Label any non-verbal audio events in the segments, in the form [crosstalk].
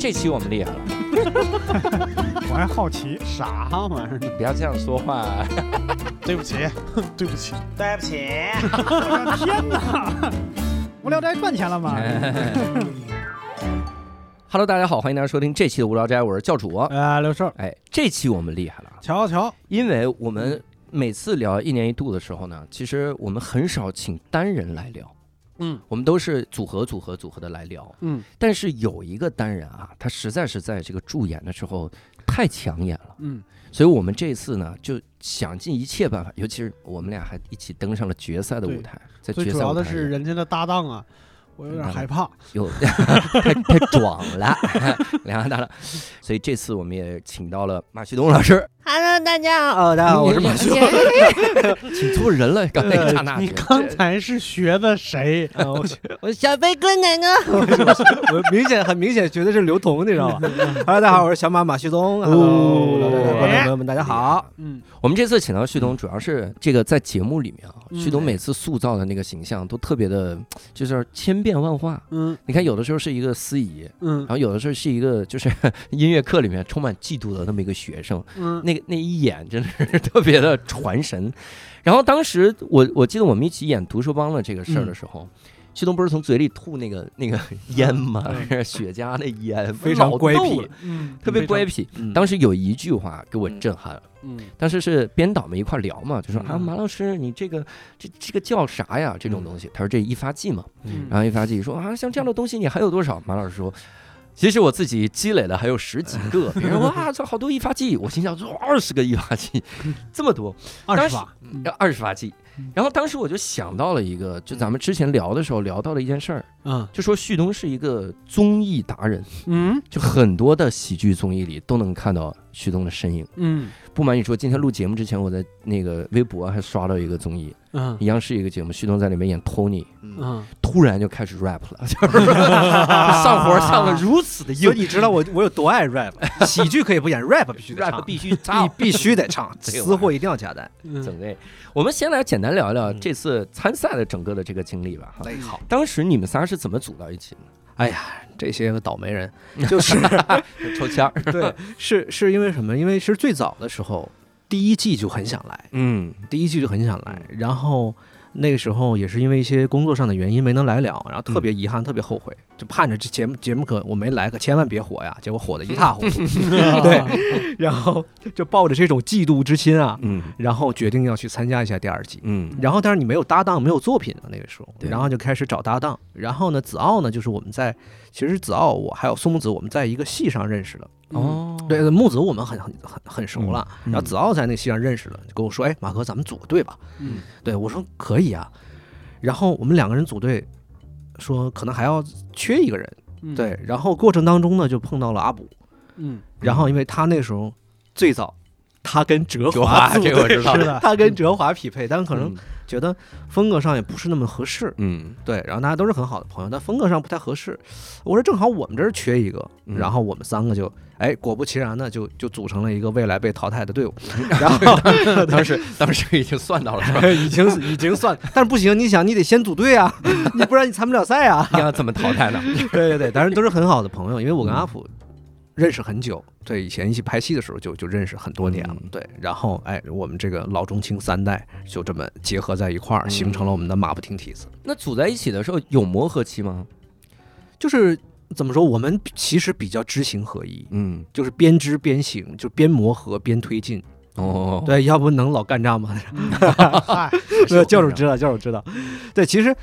这期我们厉害了，[laughs] 我还好奇，啥玩意儿？不要这样说话。[laughs] [laughs] 对不起，对不起，对不起，我的天哪！无聊斋赚钱了吗？Hello，大家好，欢迎大家收听这期的无聊斋，我是教主。啊，刘寿，哎，这期我们厉害了，瞧瞧，因为我们每次聊一年一度的时候呢，其实我们很少请单人来聊，嗯。我们都是组合、组合、组合的来聊。嗯。但是有一个单人啊，他实在是在这个助演的时候太抢眼了，嗯，所以我们这次呢就想尽一切办法，尤其是我们俩还一起登上了决赛的舞台，在最主要的决赛舞台是人家的搭档啊，我有点害怕。[laughs] 有 [laughs] 太太壮了，两个大了，所以这次我们也请到了马旭东老师，Hello，大家好，哦，大家好，我是马旭东。[laughs] 请错人了，刚才一刹那你刚才是学的谁？呃我我小飞哥奶奶，我明显很明显觉得是刘同，你知道吗？Hello，大家好，我是小马马旭东。Hello，观众朋友们，大家好。嗯，我们这次请到旭东，主要是这个在节目里面啊，嗯旭东每次塑造的那个形象都特别的，就是千变万化。嗯你看，有的时候是一个司仪，嗯然后有的时候是一个就是 [laughs] 音乐课里面充满嫉妒的那么一个学生，嗯，那个那一眼真的是 [laughs] 特别的传神。然后当时我我记得我们一起演读书帮的这个事儿的时候，旭东不是从嘴里吐那个那个烟吗？[laughs] 雪茄的烟，非常老乖僻，嗯，特别乖僻。嗯当时有一句话给我震撼了。嗯当时是编导们一块聊嘛，就说啊，嗯马老师，你这个这这个叫啥呀？这种东西，他说这一发剂嘛。嗯然后一发剂说啊，像这样的东西你还有多少？马老师说，其实我自己积累了还有十几个。别人说哇，这好多一发剂，我心想这二十个一发剂，这么多，二十发，要二十发剂嗯。然后当时我就想到了一个，就咱们之前聊的时候聊到了一件事儿，嗯就说旭东是一个综艺达人，嗯就很多的喜剧综艺里都能看到旭东的身影。嗯。不瞒你说，今天录节目之前，我在那个微博还刷到一个综艺，嗯。央视一个节目，旭东在里面演 Tony，嗯，突然就开始 rap 了，[laughs] 就是上活上的如此的硬。所以你知道我我有多爱 rap，[laughs] 喜剧可以不演，rap [laughs] 必须得，rap 唱，必须必唱。必须得唱，私货一定要加单。嗯。整的，我们先来简单聊聊嗯。这次参赛的整个的这个经历吧。好，当时你们仨是怎么组到一起的？哎呀，这些个倒霉人，[laughs] 就是抽签儿。[laughs] 对，是是因为什么？因为是最早的时候，第一季就很想来，嗯第一季就很想来，然后那个时候也是因为一些工作上的原因没能来了，然后特别遗憾，特别后悔，就盼着这节目节目可我没来，可千万别火呀，结果火的一塌糊涂，[laughs] 对，然后就抱着这种嫉妒之心啊，嗯然后决定要去参加一下第二季。嗯然后，但是你没有搭档，没有作品啊，那个时候，然后就开始找搭档。然后呢，子傲呢，就是我们在，其实子傲我还有苏木子，我们在一个戏上认识的。哦，对，木子我们很很很很熟了，嗯然后子傲在那个戏上认识了，就跟我说：“哎，马哥，咱们组个队吧。”嗯对我说：“可以啊。”然后我们两个人组队，说可能还要缺一个人。嗯对，然后过程当中呢，就碰到了阿卜，嗯然后因为他那时候最早，他跟哲哲华组队这个我知道是的，他跟哲华匹配，但可能嗯觉得风格上也不是那么合适。嗯对，然后大家都是很好的朋友，但风格上不太合适。我说正好我们这儿缺一个，嗯然后我们三个就，哎，果不其然呢，就就组成了一个未来被淘汰的队伍。[laughs] 然后当时当时已经算到了是吧？已 [laughs] 经已经算，但是不行，你想你得先组队啊，[laughs] 你不然你参不了赛啊。你要怎么淘汰呢？对对对，当然都是很好的朋友，因为我跟阿普认识很久，对，以前一起拍戏的时候就就认识很多年了，嗯对，然后哎，我们这个老中青三代就这么结合在一块儿，嗯形成了我们的马不停蹄子。那组在一起的时候有磨合期吗？就是怎么说，我们其实比较知行合一，嗯就是边知边行，就边磨合边推进。哦，对，要不能老干仗吗？[laughs] 嗨，[laughs] 对，教主知道，教主知道。对，其实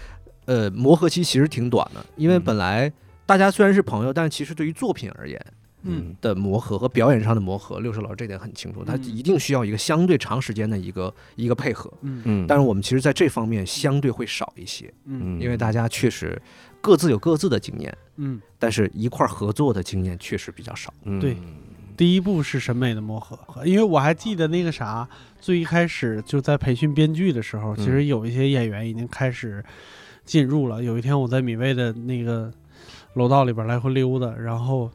呃，磨合期其实挺短的，因为嗯本来大家虽然是朋友，但其实对于作品而言嗯。的磨合和表演上的磨合，六叔老师这点很清楚，他嗯一定需要一个相对长时间的一个一个配合。嗯。嗯，但是我们其实在这方面相对会少一些，嗯。因为大家确实各自有各自的经验，嗯，但是一块儿合作的经验确实比较少。嗯。对第一步是审美的磨合，因为我还记得那个啥，最一开始就在培训编剧的时候，嗯其实有一些演员已经开始进入了。有一天我在米未的那个楼道里边来回溜达，然后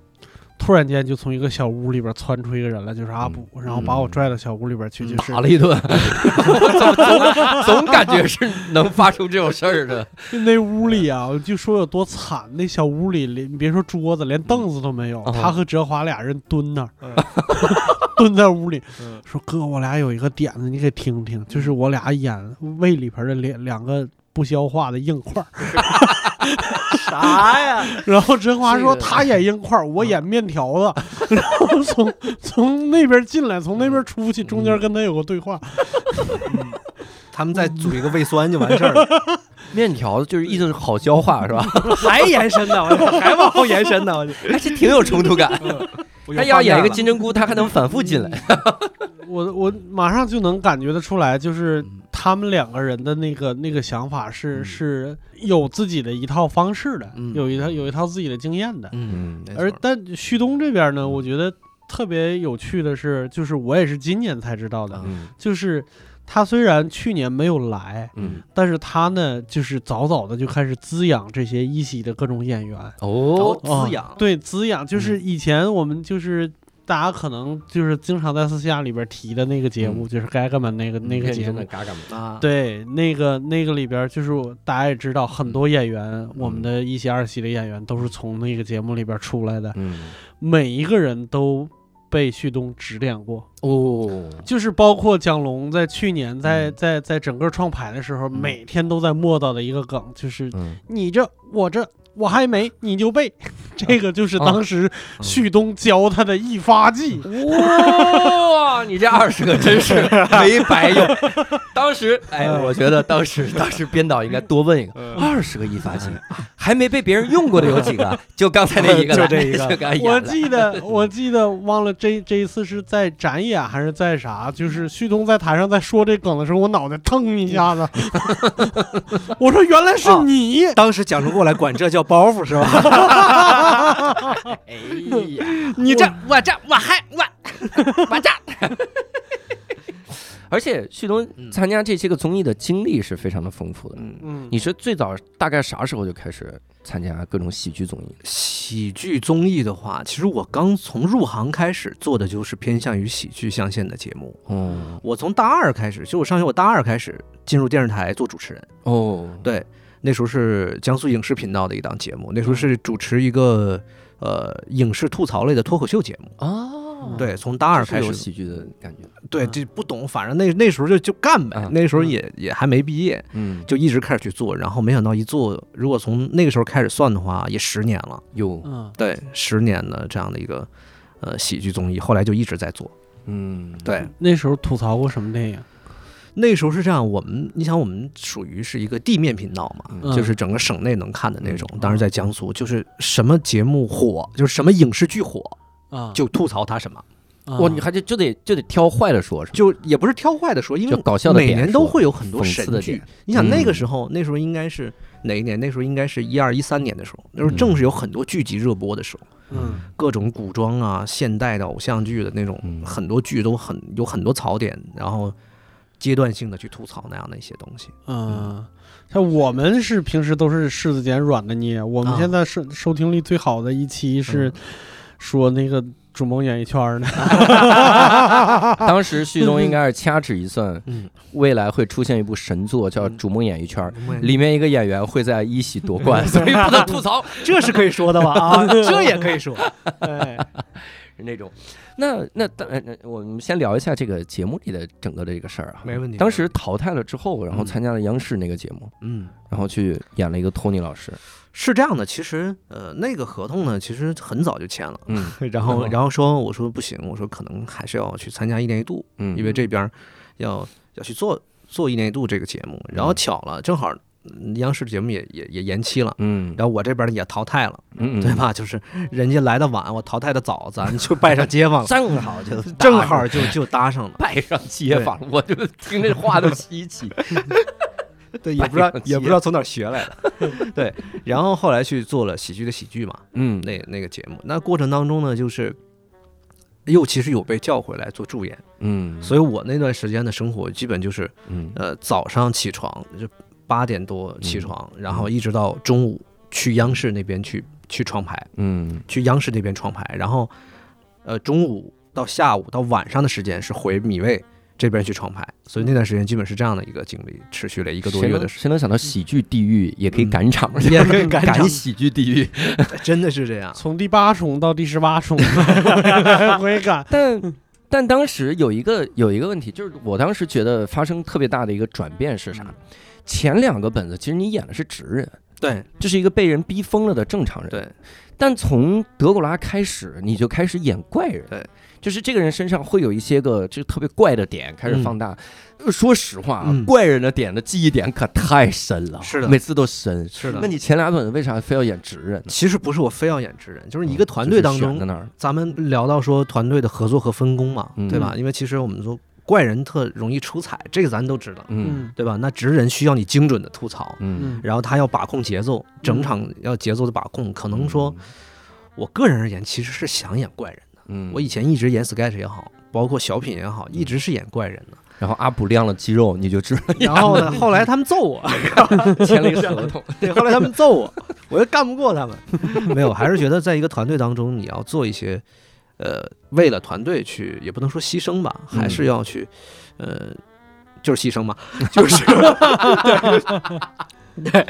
突然间就从一个小屋里边窜出一个人来，就是阿布，然后把我拽到小屋里边去，就是打了一顿，总 [laughs] 总总感觉是能发生这种事儿的。[laughs] 那屋里啊，我就说有多惨。那小屋里连你别说桌子，连凳子都没有。哦他和哲华俩人蹲那儿，嗯 [laughs] 蹲在屋里嗯说：“哥，我俩有一个点子，你给听听。就是我俩眼胃里边的两两个不消化的硬块儿。[laughs] 啥呀？然后甄华说这个他演硬块，我演面条子。[laughs] 然后从从那边进来，从那边出去，中间跟他有个对话。他们再组一个胃酸就完事儿了，[laughs] 面条就是意思是好消化是吧？[laughs] 还延伸呢，我还往后延伸呢，还是挺有冲突感。[laughs] 他要演一个金针，菇，他还能反复进来。我我马上就能感觉得出来，就是嗯他们两个人的那个那个想法是、嗯是有自己的一套方式的，嗯有一套有一套自己的经验的。而但旭东这边呢，我觉得特别有趣的是，就是我也是今年才知道的，嗯就是他虽然去年没有来，嗯，但是他呢，就是早早的就开始滋养这些一席的各种演员，哦，哦滋养，对滋养，就是以前我们就是。大家可能就是经常在私下里边提的那个节目，嗯。就是《该干嘛》那个那个节目真的，嘎嘎嘛。啊，对，那个那个里边，就是大家也知道，很多演员，我们的一席二席的演员都是从那个节目里边出来的，嗯，每一个人都被旭东指点过，哦，就是包括蒋龙在去年在嗯。在在整个创牌的时候，每天都在磨叨的一个梗，就是嗯，你这我这我还没你就背，[laughs] 这个就是啊。当时旭东教他的一发技。哇，你这二十个真是没白用。[laughs] 当时，哎，我觉得当时当时编导应该多问一个，二十个一发技还没被别人用过的有几个？[laughs] 就刚才那一个，就这一个。[laughs] 我记得，我记得忘了这这一次是在展演还是在啥？就是旭东在台上在说这梗的时候，我脑袋腾一下子，[laughs] 我说原来是你，当时蒋中过来管这叫包袱是吧？哎呀，你这我这我还我我这，而且旭东嗯参加这些个综艺的经历是非常的丰富的。嗯，嗯，你是最早大概啥时候就开始参加各种喜剧综艺？喜剧综艺的话，其实我刚从入行开始做的就是偏向于喜剧象限的节目。哦我从大二开始，就我上学，我大二开始进入电视台做主持人。哦，对，那时候是江苏影视频道的一档节目，那时候是主持一个呃影视吐槽类的脱口秀节目。哦，对，从大二开始有，喜剧的感觉。对，这不懂，反正那那时候就就干呗啊，那时候也也还没毕业，嗯，就一直开始去做，然后没想到一做，如果从那个时候开始算的话，也十年了，有，嗯，对，十年的这样的一个呃喜剧综艺，后来就一直在做。嗯，对，那时候吐槽过什么电影？那时候是这样，我们你想，我们属于是一个地面频道嘛，嗯就是整个省内能看的那种嗯。当时在江苏，就是什么节目火，就是什么影视剧火，啊，就吐槽他什么，啊。哇，你还得就得就得挑坏的说，是吧？就也不是挑坏的说，因为搞笑的每年都会有很多神剧。你想那个嗯时候，那时候应该是哪一年？那时候应该是一二一三年的时候，那时候正是有很多剧集热播的时候，嗯。各种古装啊、现代的偶像剧的那种，嗯。很多剧都很有很多槽点，然后阶段性的去吐槽那样的一些东西。嗯，像我们是平时都是柿子捡软的捏，我们啊。现在收收听率最好的一期是说那个逐梦演艺圈呢，[laughs] 当时旭东应该是掐指一算，嗯，未来会出现一部神作叫《嗯。逐梦演艺圈》，里里面一个演员会在一喜夺冠，[laughs] 所以不能吐槽，这是可以说的吧？啊，[laughs] 这也可以说。那种。那那当然，那我们先聊一下这个节目里的整个的这个事儿啊。没问题当时淘汰了之后，然后嗯参加了央视那个节目，嗯，然后去演了一个托尼老师。是这样的，其实呃，那个合同呢，其实很早就签了。[laughs] 嗯然后，哦然后说，我说不行，我说可能还是要去参加一年一度，嗯，因为这边儿要要去做做一年一度这个节目。然后巧了，正好嗯央视节目也也也延期了，嗯然后我这边儿也淘汰了，嗯对？吧？就是人家来的晚，我淘汰的早，咱 [laughs] 就拜上街坊了，正好就 [laughs] 正好就就搭上了。拜上街坊，我就听这话都稀奇。[laughs] 对，也不知道也不知道从哪儿学来的。对，然后后来去做了喜剧的喜剧嘛，嗯，那那个节目。那过程当中呢，就是又其实有被叫回来做助演，嗯，所以我那段时间的生活基本就是嗯呃早上起床就八点多起床，然后一直到中午去央视那边去去创牌，嗯。去央视那边创牌，然后呃中午到下午到晚上的时间是回米未这边去创牌，所以那段时间基本是这样的一个经历，持续了一个多月的时谁能想到喜剧地狱也可以嗯赶场，[laughs] 也可以赶场。[laughs] 喜剧地狱？[laughs] 真的是这样。从第八重到第十八重，来回赶。但但当时有一个有一个问题，就是我当时觉得发生特别大的一个转变是啥？前两个本子其实你演的是直人，对这是一个被人逼疯了的正常人。对，但从德古拉开始，你就开始演怪人。对，就是这个人身上会有一些个就特别怪的点开始放大。呃说实话怪人的点的记忆点可太深了，是的每次都深。是的那你前俩本子为啥非要演直人呢？其实不是我非要演直人，就是一个团队当中咱们聊到说团队的合作和分工嘛，嗯对吧？因为其实我们说怪人特容易出彩，这个咱都知道，嗯对吧？那直人需要你精准的吐槽，嗯，嗯然后他要把控节奏，整场要节奏的把控。可能说，我个人而言，其实是想演怪人的。嗯，我以前一直演 sketch 也好，包括小品也好，一直是演怪人的。然后阿普亮了肌肉，你就知道然后呢，[laughs] 后来他们揍我，[laughs] 签了一个合同。[laughs] 对，后来他们揍我，我又干不过他们。没有，还是觉得在一个团队当中，你要做一些，呃，为了团队去，也不能说牺牲吧，还是要去，呃，就是牺牲嘛，[laughs] 就是，对，[laughs] 对，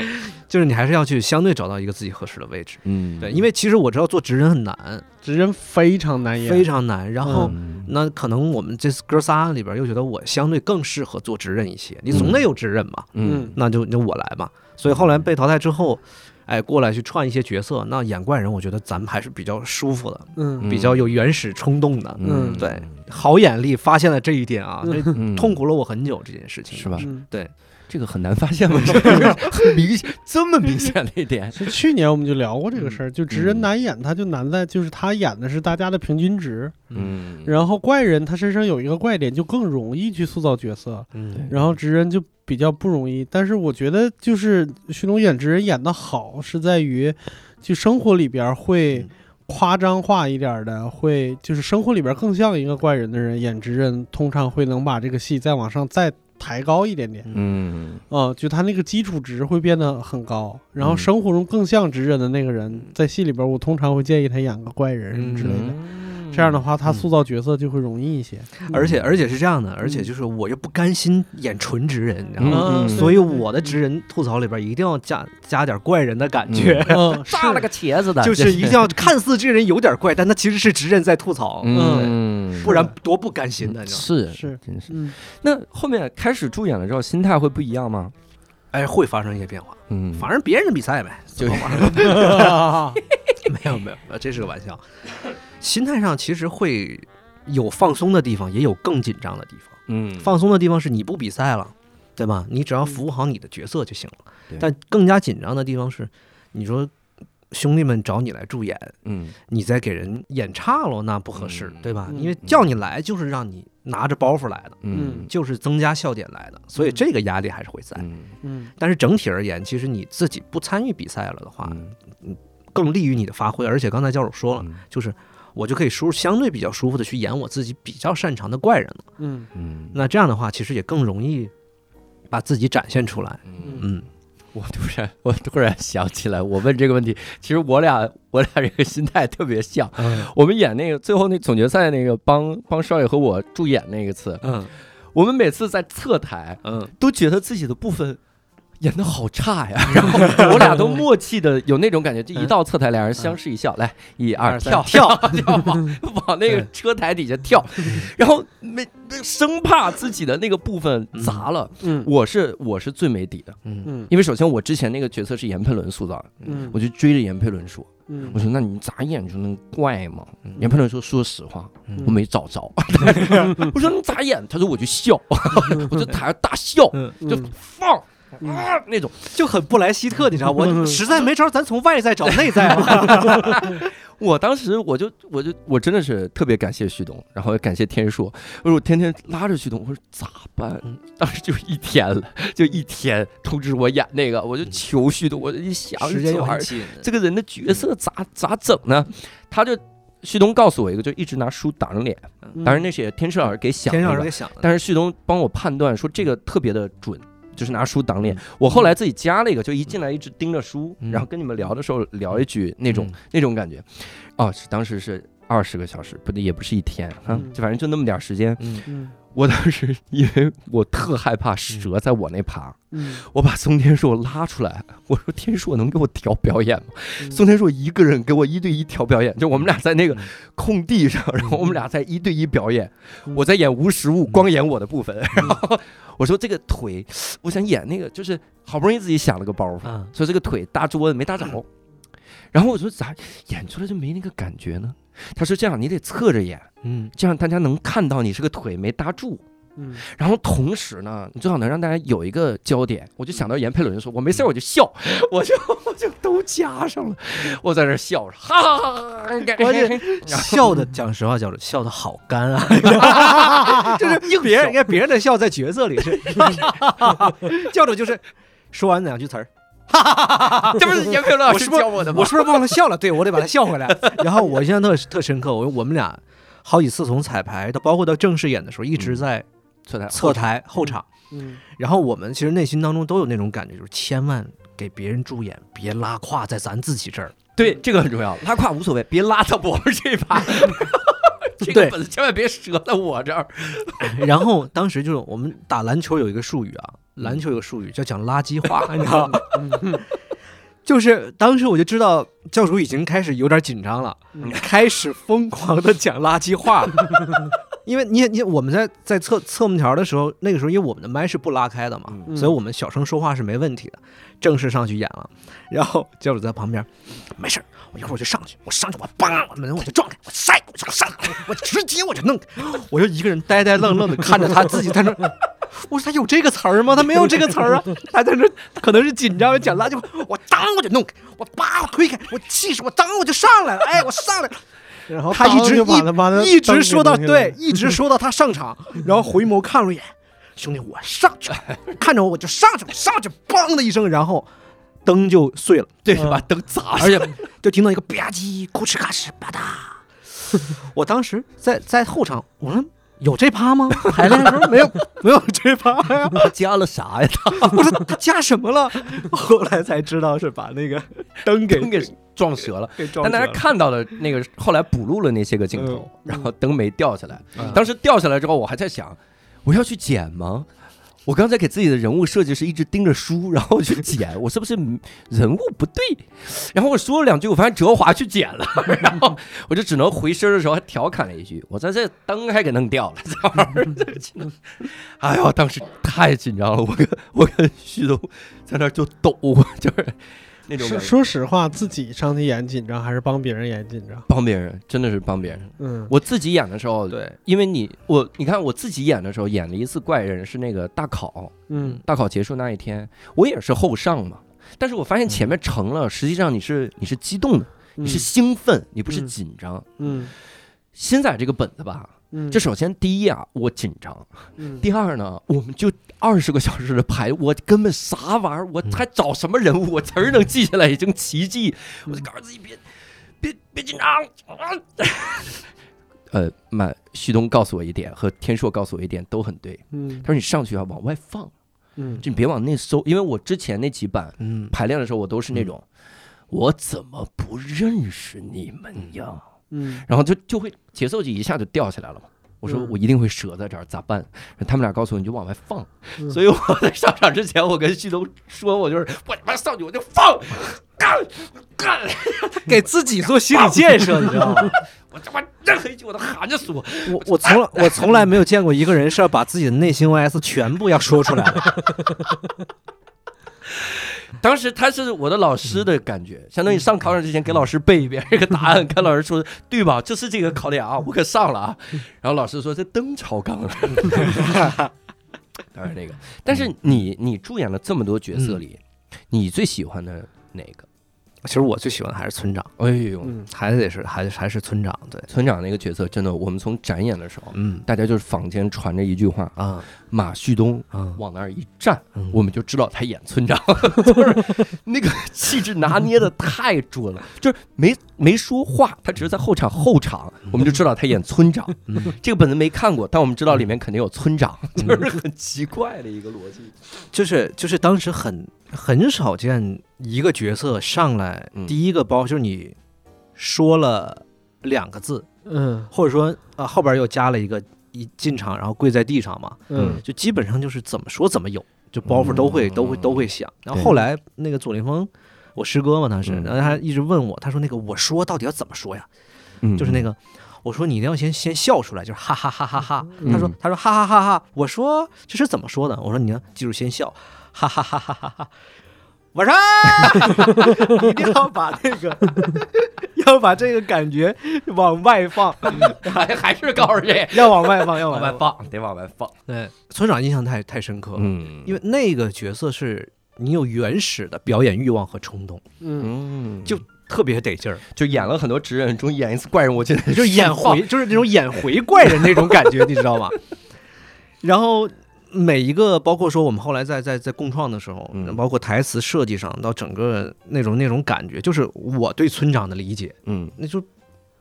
就是你还是要去相对找到一个自己合适的位置。嗯，对，因为其实我知道做职人很难，直人非常难演，非常难。然后，嗯那可能我们这哥仨里边又觉得我相对更适合做职人一些，你总得有职人嘛，嗯那就就我来吧。所以后来被淘汰之后，哎，过来去串一些角色，那演怪人，我觉得咱们还是比较舒服的，嗯比较有原始冲动的。嗯对，好眼力发现了这一点啊，这嗯痛苦了我很久这件事情，是吧嗯，对，这个很难发现吗？[laughs] 这个很明显，这么明显的一点。其实去年我们就聊过这个事儿，就直人嗯难演，他就难在就是他演的是大家的平均值，嗯，然后怪人他身上有一个怪点，就更容易去塑造角色，嗯然后直人就比较不容易。但是我觉得就是徐东演直人演的好，是在于就生活里边会嗯夸张化一点的，会就是生活里边更像一个怪人的人演直人，通常会能把这个戏再往上再抬高一点点。嗯啊、就他那个基础值会变得很高，然后嗯生活中更像直人的那个人，在戏里边，我通常会建议他演个怪人之类的。嗯这样的话，他塑造角色就会容易一些。而且而且是这样的，而且就是我又不甘心演纯直人，你知道吗？嗯，所以我的直人吐槽里边一定要加加点怪人的感觉，嗯，炸 [laughs] 了个茄子的，就是一定要看似这人有点怪，但他其实是直人在吐槽，嗯，不然多不甘心的，你知道吗？是是真是。嗯，那后面开始助演了之后，心态会不一样吗？哎，会发生一些变化，嗯，反正别人的比赛呗，就玩 [laughs] [laughs] 没有没有，呃这是个玩笑。心态上其实会有放松的地方，也有更紧张的地方。嗯放松的地方是你不比赛了，对吧？你只要服务好你的角色就行了对。但更加紧张的地方是，你说兄弟们找你来助演，嗯你再给人演差了，那不合适，嗯对吧？嗯因为叫你来就是让你拿着包袱来的，嗯就是增加笑点来的，所以这个压力还是会在。嗯嗯但是整体而言，其实你自己不参与比赛了的话，嗯更利于你的发挥。而且刚才教授说了，嗯就是我就可以舒相对比较舒服的去演我自己比较擅长的怪人了。嗯嗯，那这样的话，其实也更容易把自己展现出来。嗯嗯，我突然我突然想起来，我问这个问题，其实我俩我俩这个心态特别像。我们演那个最后那总决赛那个帮帮少爷和我助演那一次，嗯我们每次在侧台嗯都觉得自己的部分演的好差呀，[laughs] 然后我俩都默契的有那种感觉，就一到侧台，俩人相视一笑，来一二跳跳。跳 [laughs] 往往那个车台底下跳，然后没生怕自己的那个部分砸了。嗯。我是我是最没底的，嗯。嗯。因为首先我之前那个角色是严佩伦塑造的，嗯。我就追着严佩伦说，嗯。我说那你咋演就能怪吗？嗯。严佩伦说说实话，嗯。我没找着。[laughs] 我说你咋演？他说我就笑，我就台上大笑，嗯，就放。啊，那种就很布莱希特，你知道，我 [laughs] 实在没招，咱从外在找内在嘛。[laughs] 我当时我就我就我真的是特别感谢旭东，然后也感谢天硕，我说我天天拉着旭东，我说咋办嗯？当时就一天了，就一天通知我演那个，我就求旭东，我就一想时间这玩意儿又很紧，这个人的角色咋咋整呢？他就旭东告诉我一个，就一直拿书挡着脸，嗯当然那是也天硕老师给想的。但是旭东帮我判断说这个特别的准，就是拿书挡脸。我后来自己加了一个，就一进来一直盯着书，嗯然后跟你们聊的时候聊一句那种、嗯那种感觉。哦，是当时是二十个小时，不对，也不是一天啊，嗯就反正就那么点时间。嗯嗯我当时因为我特害怕蛇在我那爬，嗯。我把宋天硕拉出来，我说天硕能给我调表演吗？嗯？宋天硕一个人给我一对一调表演，就我们俩在那个嗯。空地上，然后我们俩在一对一表演，嗯。我在演无实物，光演我的部分，[laughs] 然后我说这个腿，我想演那个，就是好不容易自己想了个包袱，啊，说这个腿搭桌子没搭着，然后我说咋演出来就没那个感觉呢？他说这样你得侧着演，嗯这样大家能看到你是个腿没搭住。嗯然后同时呢，你最好能让大家有一个焦点。我就想到严佩伦说：“我没事儿我就笑，[laughs] 我就 [laughs] 我就都加上了，我在那笑着，哈哈哈哈！关键笑的，讲实话，叫主笑的好干啊，[laughs] 就是别人，你看别人的笑在角色里是，教主就是说完两句词儿，[laughs] 这不是严佩伦老师不教我的吗？我是不是忘了笑了？对我得把他笑回来。[laughs] 然后我印象特特深刻，我我们俩好几次从彩排到包括到正式演的时候，一直在侧台侧台后场。嗯然后我们其实内心当中都有那种感觉，就是千万给别人助演，别拉胯在咱自己这儿。对这个很重要，拉胯无所谓，[laughs] 别拉到我们这一趴。这个本子千万别折在我这儿。然后当时就是我们打篮球有一个术语啊，篮球有个术语叫讲垃圾话，[laughs] 你知道吗？嗯就是当时我就知道教主已经开始有点紧张了，嗯开始疯狂的讲垃圾话了。因为你你我们在在测测幕条的时候，那个时候因为我们的麦是不拉开的嘛，嗯所以我们小声说话是没问题的。正式上去演了，然后教主在旁边，没事儿我一会儿我就上去，我上去我梆门我就撞开，我塞我就上，我直接我就弄，我就一个人呆呆愣愣的看着他自己在那。[laughs] 我说他有这个词儿吗？他没有这个词儿啊，[laughs] 他在那可能是紧张讲垃圾话，我当我就弄开，我叭我推开，我气势我当我就上来了，哎我上来了，然后他一直当就把他把他一直说到对，一直说到他上场，然后回眸看了一眼，兄弟，我上去了，看着我我就上去了，上去，梆的一声，然后灯就碎了，对，嗯把灯砸而且 [laughs] 就听到一个吧唧、咕哧嘎哧、吧嗒。[laughs] 我当时在在后场，我说有这趴吗？[laughs] 排练的时候没有没有这趴呀。他 [laughs] 加了啥呀？我说他加什么了？后来才知道是把那个 [laughs] 灯给灯给撞折了。但大家看到的那个后来补录了那些个镜头，然后灯没掉下来。嗯当时掉下来之后，我还在想，我要去捡吗？我刚才给自己的人物设计是一直盯着书，然后去剪，我是不是人物不对？然后我说了两句，我发现哲华去剪了，[laughs] 然后我就只能回身的时候还调侃了一句：“我在这灯还给弄掉了。[laughs] 这玩意儿这技能”哎呦，当时太紧张了，我跟我跟旭东在那就抖，[laughs] 就是那种是说实话，自己上去演紧张还是帮别人演紧张？帮别人，真的是帮别人。嗯，我自己演的时候，对，因为你我你看我自己演的时候，演了一次怪人是那个大考，嗯大考结束那一天，我也是后上嘛。但是我发现前面成了，实际上你是你是激动的，你是兴奋，你不是嗯紧张。嗯现在这个本子吧，嗯，这首先第一啊，我紧张；嗯第二呢，我们就二十个小时的排，我根本啥玩意儿，我还找什么人物，我词儿能记下来已经奇迹。我就告诉自己别别别紧张。啊呃，满旭东告诉我一点，和天硕告诉我一点都很对。嗯他说你上去要往外放，嗯就你别往内搜，因为我之前那几版嗯排练的时候，我都是那种，我怎么不认识你们呀？嗯然后就就会节奏就一下就掉下来了嘛。我说嗯我一定会折在这儿，咋办？他们俩告诉我你就往外放。嗯所以我在上场之前，我跟旭东说，我就是我他妈上去我就放，干干，[laughs] 给自己做心理建设，你知道吗？[laughs] 我他妈任何一句我都含着说。我我从来我从来没有见过一个人是要把自己的内心 OS 全部要说出来的。[laughs] [laughs] 当时他是我的老师的感觉，相当于上考场之前给老师背一遍 [laughs] 这个答案，[laughs] 看老师说对吧？这是这个考点啊，我可上了啊。然后老师说这灯超纲了。当然那个，但是你你主演了这么多角色里，你最喜欢的哪个？其实我最喜欢的还是村长，哎呦，嗯。还得是还是还是村长，对，村长那个角色真的，我们从展演的时候，嗯。大家就是坊间传着一句话：啊。马旭东啊，往那儿一站，嗯。我们就知道他演村长，[laughs] 就是那个气质拿捏的太准了，[laughs] 就是没没说话，他只是在后场后场，我们就知道他演村长。嗯。这个本子没看过，但我们知道里面肯定有村长，就是很奇怪的一个逻辑。就是就是当时很很少见一个角色上来嗯第一个包就是你说了两个字，嗯或者说啊后边又加了一个一进场然后跪在地上嘛，嗯就基本上就是怎么说怎么有，就包袱都会、嗯都会都会响。然后后来那个左凌峰，我师哥嘛他是，嗯然后他一直问我，他说那个我说到底要怎么说呀？嗯就是那个。我说你一定要先先笑出来，就是哈哈哈哈哈。嗯他说他说哈哈哈哈。我说这是怎么说的？我说你要记住先笑，哈哈哈哈哈哈。晚上。[laughs] 一定要把那个 [laughs] 要把这个感觉往外放，还还是告诉这要往外放，要往外放。得往外放。对，村长印象太太深刻。了。嗯。因为那个角色是你有原始的表演欲望和冲动，嗯。嗯，就特别得劲儿，就演了很多职人，终于演一次怪人，我记得就演回，就是那种演回怪人那种感觉，你知道吗？然后每一个，包括说我们后来在在在共创的时候，嗯包括台词设计上，到整个那种那种感觉，就是我对村长的理解，嗯那就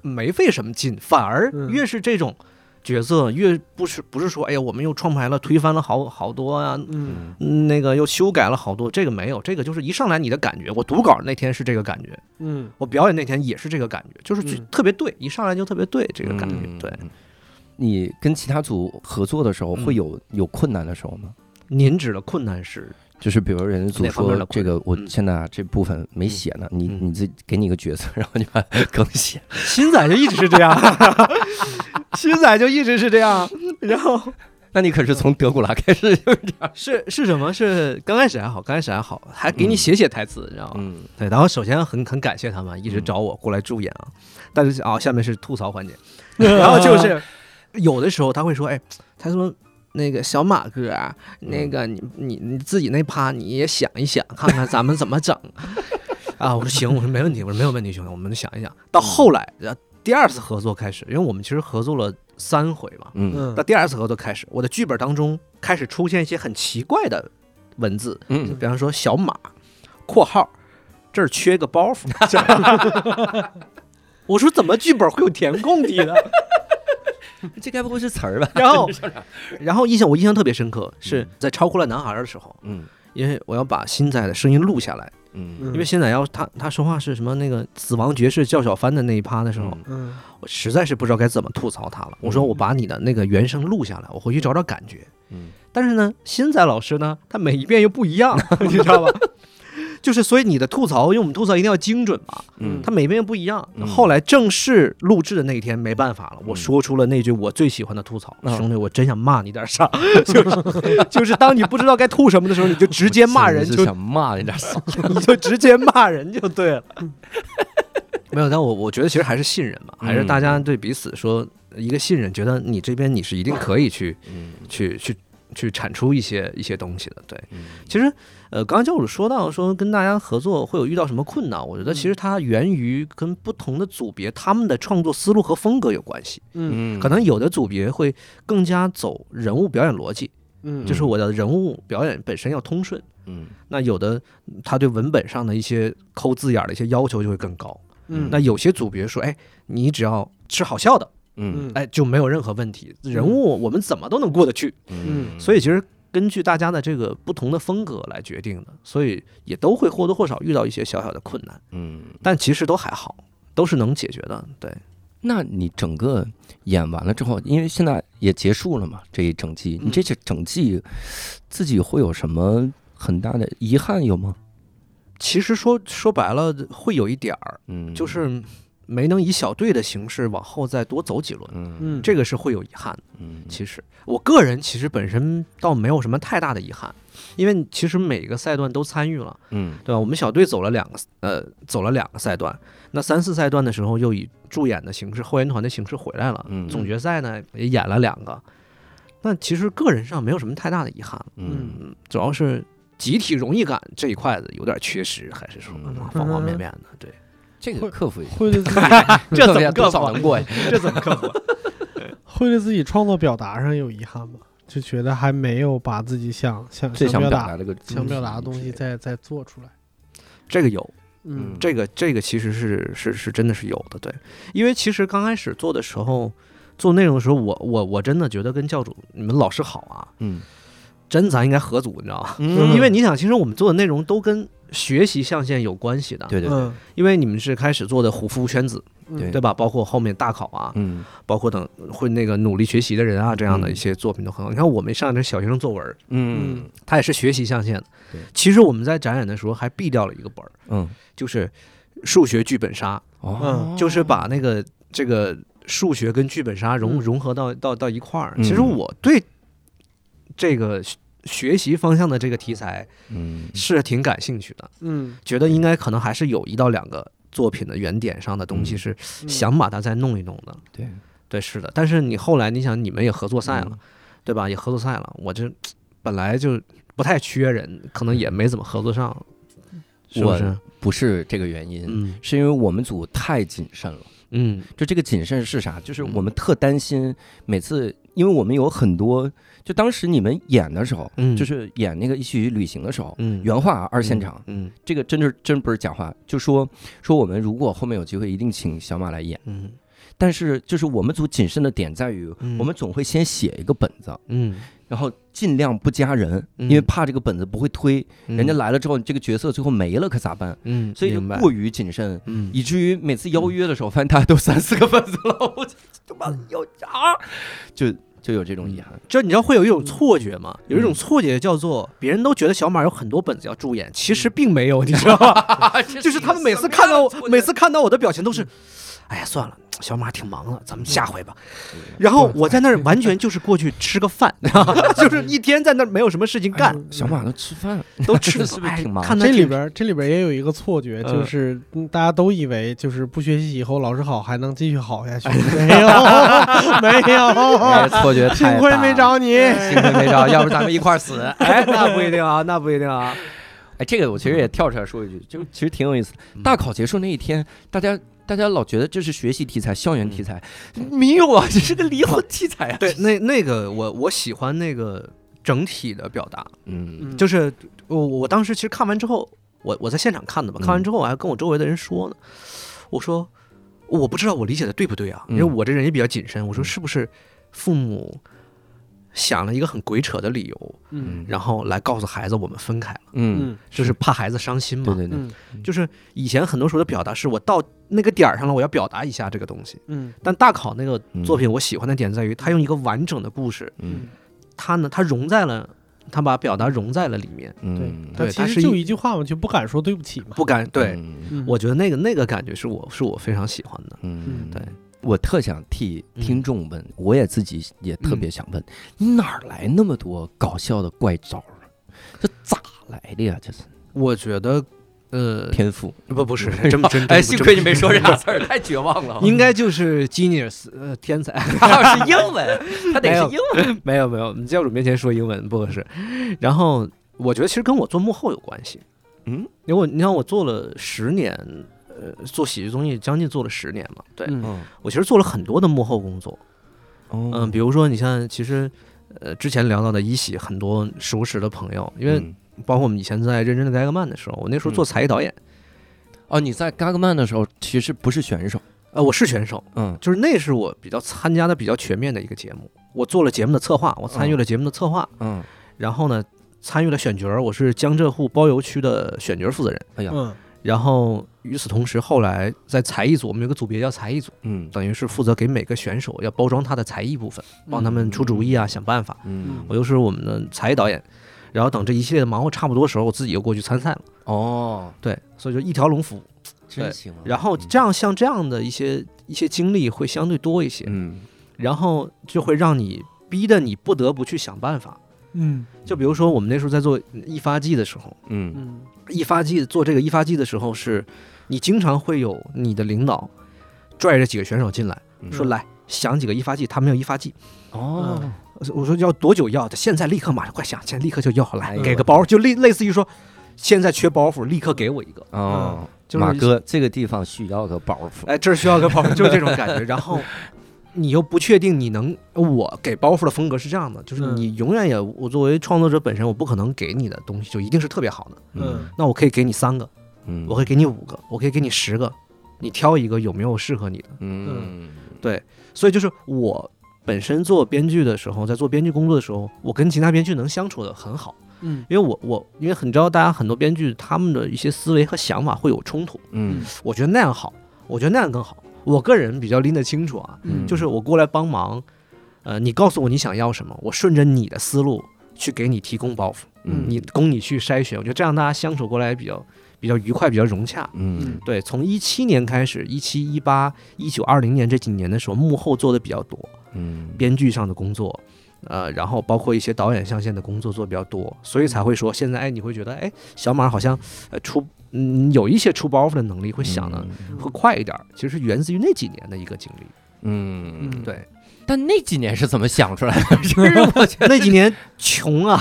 没费什么劲，反而嗯越是这种。角色越不是不是说，哎呀，我们又创牌了，推翻了好好多啊、嗯嗯那个又修改了好多，这个没有，这个就是一上来你的感觉。我读稿那天是这个感觉，嗯我表演那天也是这个感觉，就是嗯特别对，一上来就特别对这个感觉。嗯对，你跟其他组合作的时候嗯会有有困难的时候吗？您指的困难是，就是比如人家组说这个我嗯现在啊这部分没写呢，你嗯你自己给你一个角色，[laughs] 然后你把它更写。新仔就一直是这样，[laughs] 新仔就一直是这样。然后那你可是从德古拉开始就是这样。是是什么？是刚开始还好，刚开始还好，还给你写写台词，你知道吗？嗯对，然后首先很很感谢他们一直找我过来助演啊，但是啊，下面是吐槽环节，[laughs] 然后就是有的时候他会说，哎，他说那个小马哥啊，那个你你你自己那趴你也想一想，看看咱们怎么整 [laughs] 啊。我说行，我说没问题，我说没有问题，兄弟，我们想一想。到后来，然后第二次合作开始，因为我们其实合作了三回嘛，嗯嗯到第二次合作开始，我的剧本当中开始出现一些很奇怪的文字，嗯比方说小马（括号这儿缺个包袱），[laughs] 我说怎么剧本会有填空题呢？[laughs] 这该不会是词儿吧？[laughs] 然后，[laughs] 然后印象我印象特别深刻，是在超过了男孩的时候，嗯因为我要把新仔的声音录下来，嗯嗯因为新仔要他他说话是什么那个死亡爵士叫小帆的那一趴的时候，嗯我实在是不知道该怎么吐槽他了。我说我把你的那个原声录下来，我回去找找感觉。嗯但是呢，新仔老师呢，他每一遍又不一样，你知道吧？就是所以你的吐槽，因为我们吐槽一定要精准嘛，嗯他每一遍不一样。嗯后来正式录制的那一天，没办法了，我嗯说出了那句我最喜欢的吐槽：啊兄弟，我真想骂你点啥？[laughs] 就是就是当你不知道该吐什么的时候，你就直接骂人，就想骂你点啥。[laughs] 你就直接骂人就对了。[laughs] 没有，但我我觉得其实还是信任嘛，还是大家对彼此说一个信任，觉得你这边你是一定可以去嗯去去去产出一些一些东西的。对，嗯其实呃，刚刚教主说到说跟大家合作会有遇到什么困难，我觉得其实它源于跟不同的组别他们的创作思路和风格有关系。嗯嗯可能有的组别会更加走人物表演逻辑，嗯就是我的人物表演本身要通顺。嗯那有的他对文本上的一些抠字眼儿的一些要求就会更高。嗯那有些组别说，哎，你只要是好笑的，嗯嗯哎，就没有任何问题。人物我们怎么都能过得去。嗯，所以其实根据大家的这个不同的风格来决定的，所以也都会或多或少遇到一些小小的困难，嗯，但其实都还好，都是能解决的。对，那你整个演完了之后，因为现在也结束了嘛，这一整季，你这这整季自己会有什么很大的遗憾有吗？其实说说白了会有一点儿，嗯，就是没能以小队的形式往后再多走几轮，嗯。嗯。这个是会有遗憾的。嗯。其实。我个人其实本身倒没有什么太大的遗憾，因为其实每个赛段都参与了，嗯。对吧？我们小队走了两个呃走了两个赛段，那三四赛段的时候又以助演的形式、后援团的形式回来了，嗯。总决赛呢也演了两个，那其实个人上没有什么太大的遗憾，嗯。嗯，主要是集体荣誉感这一块子有点缺失，还是说嗯。方方面面的，对，这个克服一下，会对自己 [laughs] [laughs] 这怎么克服能过呀？[laughs] 这怎么克服？会对自己创作表达上有遗憾吗？就觉得还没有把自己想想最想表达表达的个想表达的东西西，再再做出来。这个有，嗯这个这个其实是是是真的是有的，对，因为其实刚开始做的时候，做内容的时候，我我我真的觉得跟教主你们老师好啊，嗯真咱应该合组，你知道吗？嗯。因为你想，其实我们做的内容都跟学习象限有关系的，对对对，嗯。因为你们是开始做的虎父圈子，对对吧？包括后面大考啊，嗯。包括等会那个努力学习的人啊，这样的一些作品都很好。你看我们上这小学生作文，嗯。它也是学习象限的。对。其实我们在展演的时候还避掉了一个本儿，嗯。就是数学剧本杀，哦，就是把那个这个数学跟剧本杀融嗯。融合到到到一块儿。嗯。其实我对这个学学习方向的这个题材嗯是挺感兴趣的，嗯觉得应该可能还是有一到两个作品的原点上的东西嗯是嗯想把它再弄一弄的。对，对，是的。但是你后来你想，你们也合作赛了，嗯对吧？也合作赛了，我这本来就不太缺人，可能也没怎么合作上，是不我是？不是这个原因，嗯是因为我们组太谨慎了。嗯。就这个谨慎是啥？就是嗯。我们特担心每次，因为我们有很多，就当时你们演的时候，嗯，就是演那个一起旅行的时候，嗯。原话啊二现场，嗯。这个真是真不是假话，就说说我们如果后面有机会，一定请小马来演。嗯。但是就是我们组谨慎的点在于，嗯。我们总会先写一个本子，嗯，然后尽量不加人，嗯。因为怕这个本子不会推，嗯。人家来了之后，你这个角色最后没了可咋办？嗯，所以就过于谨慎，嗯。以至于每次邀约的时候，发现大家都三四个本子了，我就他妈要啊，就就有这种遗憾。就你知道会有一种错觉吗？有一种错觉叫做别人都觉得小马有很多本子要助演，其实并没有，你知道吗？[laughs] [laughs] 就是他们每次看到我，每次看到我的表情都是，哎呀，算了，小马挺忙的，咱们下回吧。然后我在那儿完全就是过去吃个饭，[laughs] 就是一天在那儿没有什么事情干，小马都吃饭，都吃 [laughs] 是不是哎挺忙这里边儿这里边也有一个错觉，嗯就是嗯大家都以为就是不学习以后老师好还能继续好下去，[laughs] 没有没有，哎错觉幸亏没找你。幸亏没找，要不咱们一块儿死。哎，那不一定啊，那不一定啊。哎，这个我其实也跳出来说一句，就其实挺有意思。大考结束那一天，大家大家老觉得这是学习题材、校园题材，没有啊，[laughs] 这是个离婚题材啊。对，那那个我我喜欢那个整体的表达，嗯。就是我我当时其实看完之后，我我在现场看的嘛，看完之后我还跟我周围的人说呢，我说我不知道我理解的对不对啊，因为嗯我这人也比较谨慎，我说是不是父母想了一个很鬼扯的理由，嗯。然后来告诉孩子我们分开了，嗯，嗯就是怕孩子伤心嘛。对对对，嗯。就是以前很多时候的表达是我到那个点儿上了，我要表达一下这个东西。嗯。但大考那个作品，我喜欢的点在于，他用一个完整的故事，嗯。他呢，他融在了，他把表达融在了里面，嗯，对它是一其实就一句话嘛，就不敢说对不起嘛。不敢对。我觉得那个那个感觉是我是我非常喜欢的。嗯，对，我特想替听众问，我也自己也特别想问，嗯你哪儿来那么多搞笑的怪招儿啊？这咋来的呀？这是我觉得，呃，天赋。不不是 [laughs] 真真，哎，幸亏你没说这俩字儿，太绝望了。[laughs] 应该就是 genius，呃，天才。他 [laughs] 是英文，他得是英文。没有没有，你教主面前说英文不合适。然后我觉得其实跟我做幕后有关系，嗯因为我你看我做了十年，呃，做喜剧综艺将近做了十年嘛，对嗯。嗯。我其实做了很多的幕后工作，哦。嗯，比如说你像其实。呃，之前聊到的一喜很多熟识的朋友，因为嗯。包括我们以前在认真的盖个曼的时候，我那时候做嗯。才艺导演，哦，你在 Gagman 的时候其实不是选手，呃，我是选手，嗯。就是那是我比较参加的比较全面的一个节目。我做了节目的策划，我参与了节目的策划，嗯，然后呢，参与了选角，我是江浙沪包邮区的选角负责人。哎呀，嗯然后与此同时，后来在才艺组，我们有个组别叫才艺组，嗯等于是负责给每个选手要包装他的才艺部分，帮他们出主意啊，想办法。嗯我又是我们的才艺导演。然后等这一系列的忙活差不多的时候，我自己又过去参赛了。哦，对，所以就一条龙服务。真行啊。然后这样像这样的一些一些经历会相对多一些。嗯然后就会让你逼得你不得不去想办法。嗯就比如说我们那时候在做一发剂的时候，嗯嗯一发剂做这个一发剂的时候，是你经常会有你的领导拽着几个选手进来，嗯说来想几个一发剂，他没有一发剂。哦我说要多久要？他现在立刻马上快想，现在立刻就要来给个包，就类类似于说现在缺包袱，立刻给我一个。哦，就是马哥这个地方需要个包袱。哎，这需要个包袱，就是这种感觉。然后你又不确定你能，我给包袱的风格是这样的，就是嗯。你永远也，我作为创作者本身，我不可能给你的东西就一定是特别好的。嗯。那我可以给你三个，嗯。我可以给你五个，我可以给你十个，你挑一个有没有适合你的。嗯。对，所以就是我本身做编剧的时候，在做编剧工作的时候，我跟其他编剧能相处的很好，嗯。因为我我因为很知道大家很多编剧他们的一些思维和想法会有冲突，嗯。我觉得那样好，我觉得那样更好。我个人比较拎得清楚啊，嗯。就是我过来帮忙，呃，你告诉我你想要什么，我顺着你的思路去给你提供包袱，嗯。你供你去筛选，我觉得这样大家相处过来比较比较愉快，比较融洽。嗯。对，从一七年开始，一七、一八、一九、二零年这几年的时候，幕后做的比较多，嗯。编剧上的工作，呃，然后包括一些导演象限的工作做比较多，所以才会说现在哎，你会觉得哎，小马好像呃出嗯有一些出包袱的能力，会想的会快一点儿，其实是源自于那几年的一个经历。嗯嗯对，但那几年是怎么想出来的？就 [laughs] 是我觉得那几年穷啊，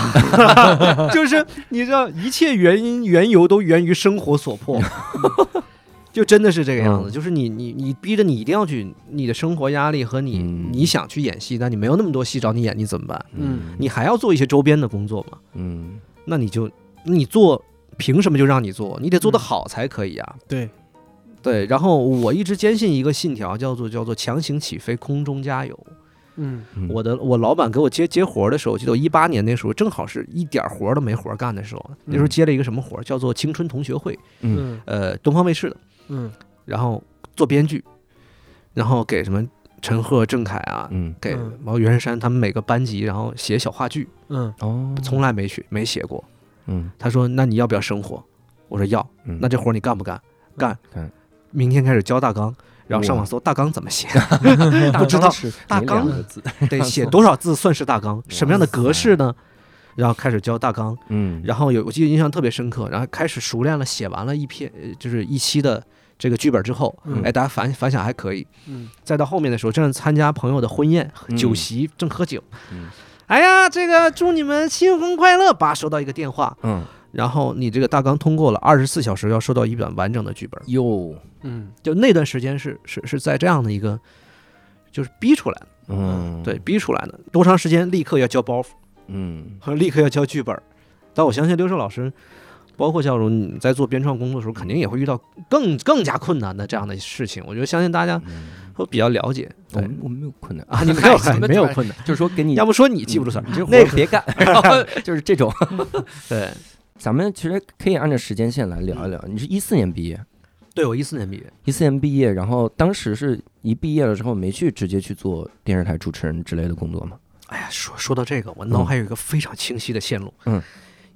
[laughs] 就是你知道，一切原因缘由都源于生活所迫。[laughs] 就真的是这个样子，嗯。就是你你你逼着你一定要去，你的生活压力和你、嗯。你想去演戏，但你没有那么多戏找你演，你怎么办？嗯。你还要做一些周边的工作嘛？嗯。那你就你做，凭什么就让你做？你得做得好才可以啊。对，对，然后我一直坚信一个信条，叫做叫做强行起飞，空中加油。嗯。嗯。我的我老板给我接接活儿的时候，记得我一八年那时候正好是一点儿活儿都没活儿干的时候，那时候接了一个什么活儿，叫做青春同学会，嗯。嗯。呃，东方卫视的，嗯。然后做编剧，然后给什么陈赫、郑恺啊，嗯。给嗯包括袁姗姗他们每个班级，然后写小话剧，嗯。哦。从来没写没写过。嗯。他说：“那你要不要生活？”我说要。嗯。那这活儿你干不干？干。干明天开始教大纲，然后上网搜大纲怎么写，[laughs] 不知道大纲得写多少字算是大纲，什么样的格式呢？然后开始教大纲，嗯。然后有我记得印象特别深刻，然后开始熟练了，写完了一篇呃就是一期的这个剧本之后，嗯。哎，大家反反响还可以。嗯。再到后面的时候，正参加朋友的婚宴嗯。酒席，正喝酒。嗯，哎呀，这个祝你们新婚快乐！吧，收到一个电话，嗯。然后你这个大纲通过了，二十四小时要收到一本完整的剧本。哟。嗯。就那段时间是是是在这样的一个，就是逼出来的，嗯。对，逼出来的。多长时间立刻要交包袱，嗯。和立刻要交剧本。但我相信刘胜老师，包括教授，你在做编创工作的时候，肯定也会遇到更更加困难的这样的事情。我觉得相信大家会比较了解。对我们我们没有困难啊，[laughs] 你没有什么没有困难，就是说给你 [laughs] 要不说你记不住词儿。你这活 [laughs] 那个别干，然后就是这种。对，咱们其实可以按照时间线来聊一聊。你是一四年毕业，对我一四年毕业，一四年毕业，然后当时是一毕业了之后没去直接去做电视台主持人之类的工作吗？哎呀，说说到这个，我脑海有一个非常清晰的线路。嗯，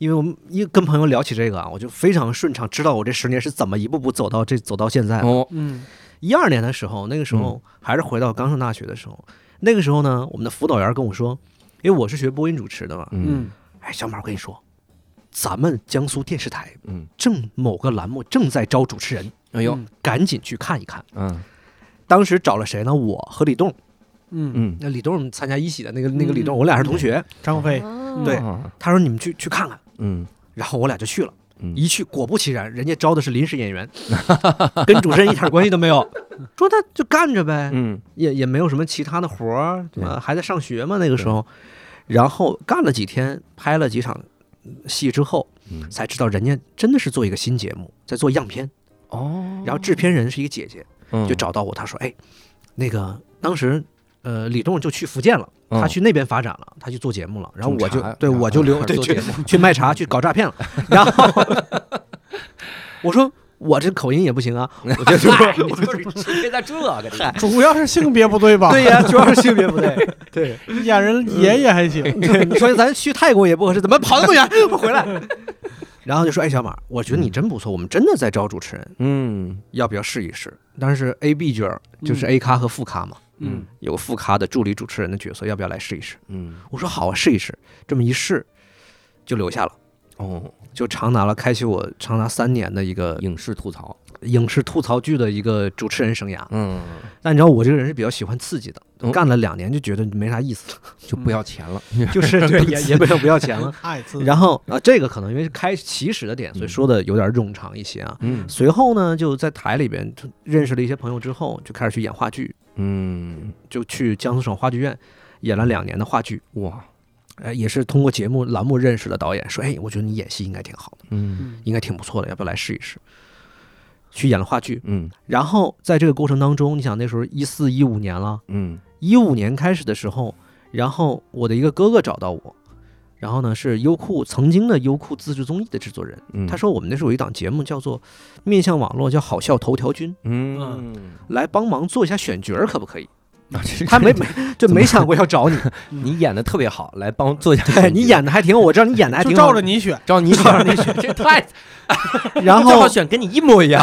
因为我们一跟朋友聊起这个啊，我就非常顺畅，知道我这十年是怎么一步步走到这走到现在的。哦，嗯一二年的时候，那个时候还是回到刚上大学的时候，那个时候呢，我们的辅导员跟我说，因为我是学播音主持的嘛，嗯。嗯哎，小马，我跟你说，咱们江苏电视台嗯，正某个栏目正在招主持人，哎呦，嗯。赶紧去看一看。嗯。当时找了谁呢？我和李栋，嗯。嗯，那李栋参加一喜的那个那个李栋，嗯我俩是同学。张飞。对。啊他说你们去去看看，嗯。然后我俩就去了。嗯。一去，果不其然，人家招的是临时演员，[laughs] 跟主持人一点关系都没有。[laughs] 说他就干着呗，嗯。也也没有什么其他的活儿，对。呃，还在上学嘛那个时候。然后干了几天，拍了几场戏之后，嗯。才知道人家真的是做一个新节目，在做样片。哦，然后制片人是一个姐姐，嗯。就找到我，她说：“哎，那个当时呃李栋就去福建了，嗯他去那边发展了，他去做节目了。然后我就对我就留 [laughs] 对去做节目去卖茶去搞诈骗了。[laughs] 然后我说我这口音也不行啊，我就 [laughs] 说就是别在这个主要是性别不对吧？对呀，主要是性别不对。对，演人爷爷还行。对，你说咱去泰国也不合适，怎么跑那么远？不回来。然后就说：“哎，小马，我觉得你真不错，我们真的在招主持人，嗯要不要试一试？”当时 A、B 角就是 A 咖和副咖嘛，嗯有个副咖的助理主持人的角色，要不要来试一试？嗯我说好啊，试一试。这么一试，就留下了。哦，就长达了开启我长达三年的一个影视吐槽，影视吐槽剧的一个主持人生涯。嗯，但你知道我这个人是比较喜欢刺激的，嗯。干了两年就觉得没啥意思。了，就不要钱了，[laughs] 就是对 [laughs] 也也不要不要钱了。[laughs] 爱刺然后啊，这个可能因为是开起始的点，所以说的有点冗长一些啊。嗯。随后呢，就在台里边就认识了一些朋友之后，就开始去演话剧，嗯，就去江苏省话剧院演了两年的话剧。哇，哎，也是通过节目栏目认识的导演，说，哎，我觉得你演戏应该挺好的，嗯嗯应该挺不错的，要不要来试一试？去演了话剧，嗯然后在这个过程当中，你想那时候一四一五年了，嗯一五年开始的时候，然后我的一个哥哥找到我，然后呢是优酷曾经的优酷自制综艺的制作人，嗯，他说我们那时候有一档节目叫做面向网络，叫好笑头条君，嗯，来帮忙做一下选角，可不可以？啊他没没就没想过要找你，[laughs] 你演的特别好，来帮做一下对你演的还挺，我知道你演的还挺好照着你选，照你选，[laughs] [laughs] 你选这太然正好后选跟你一模一样，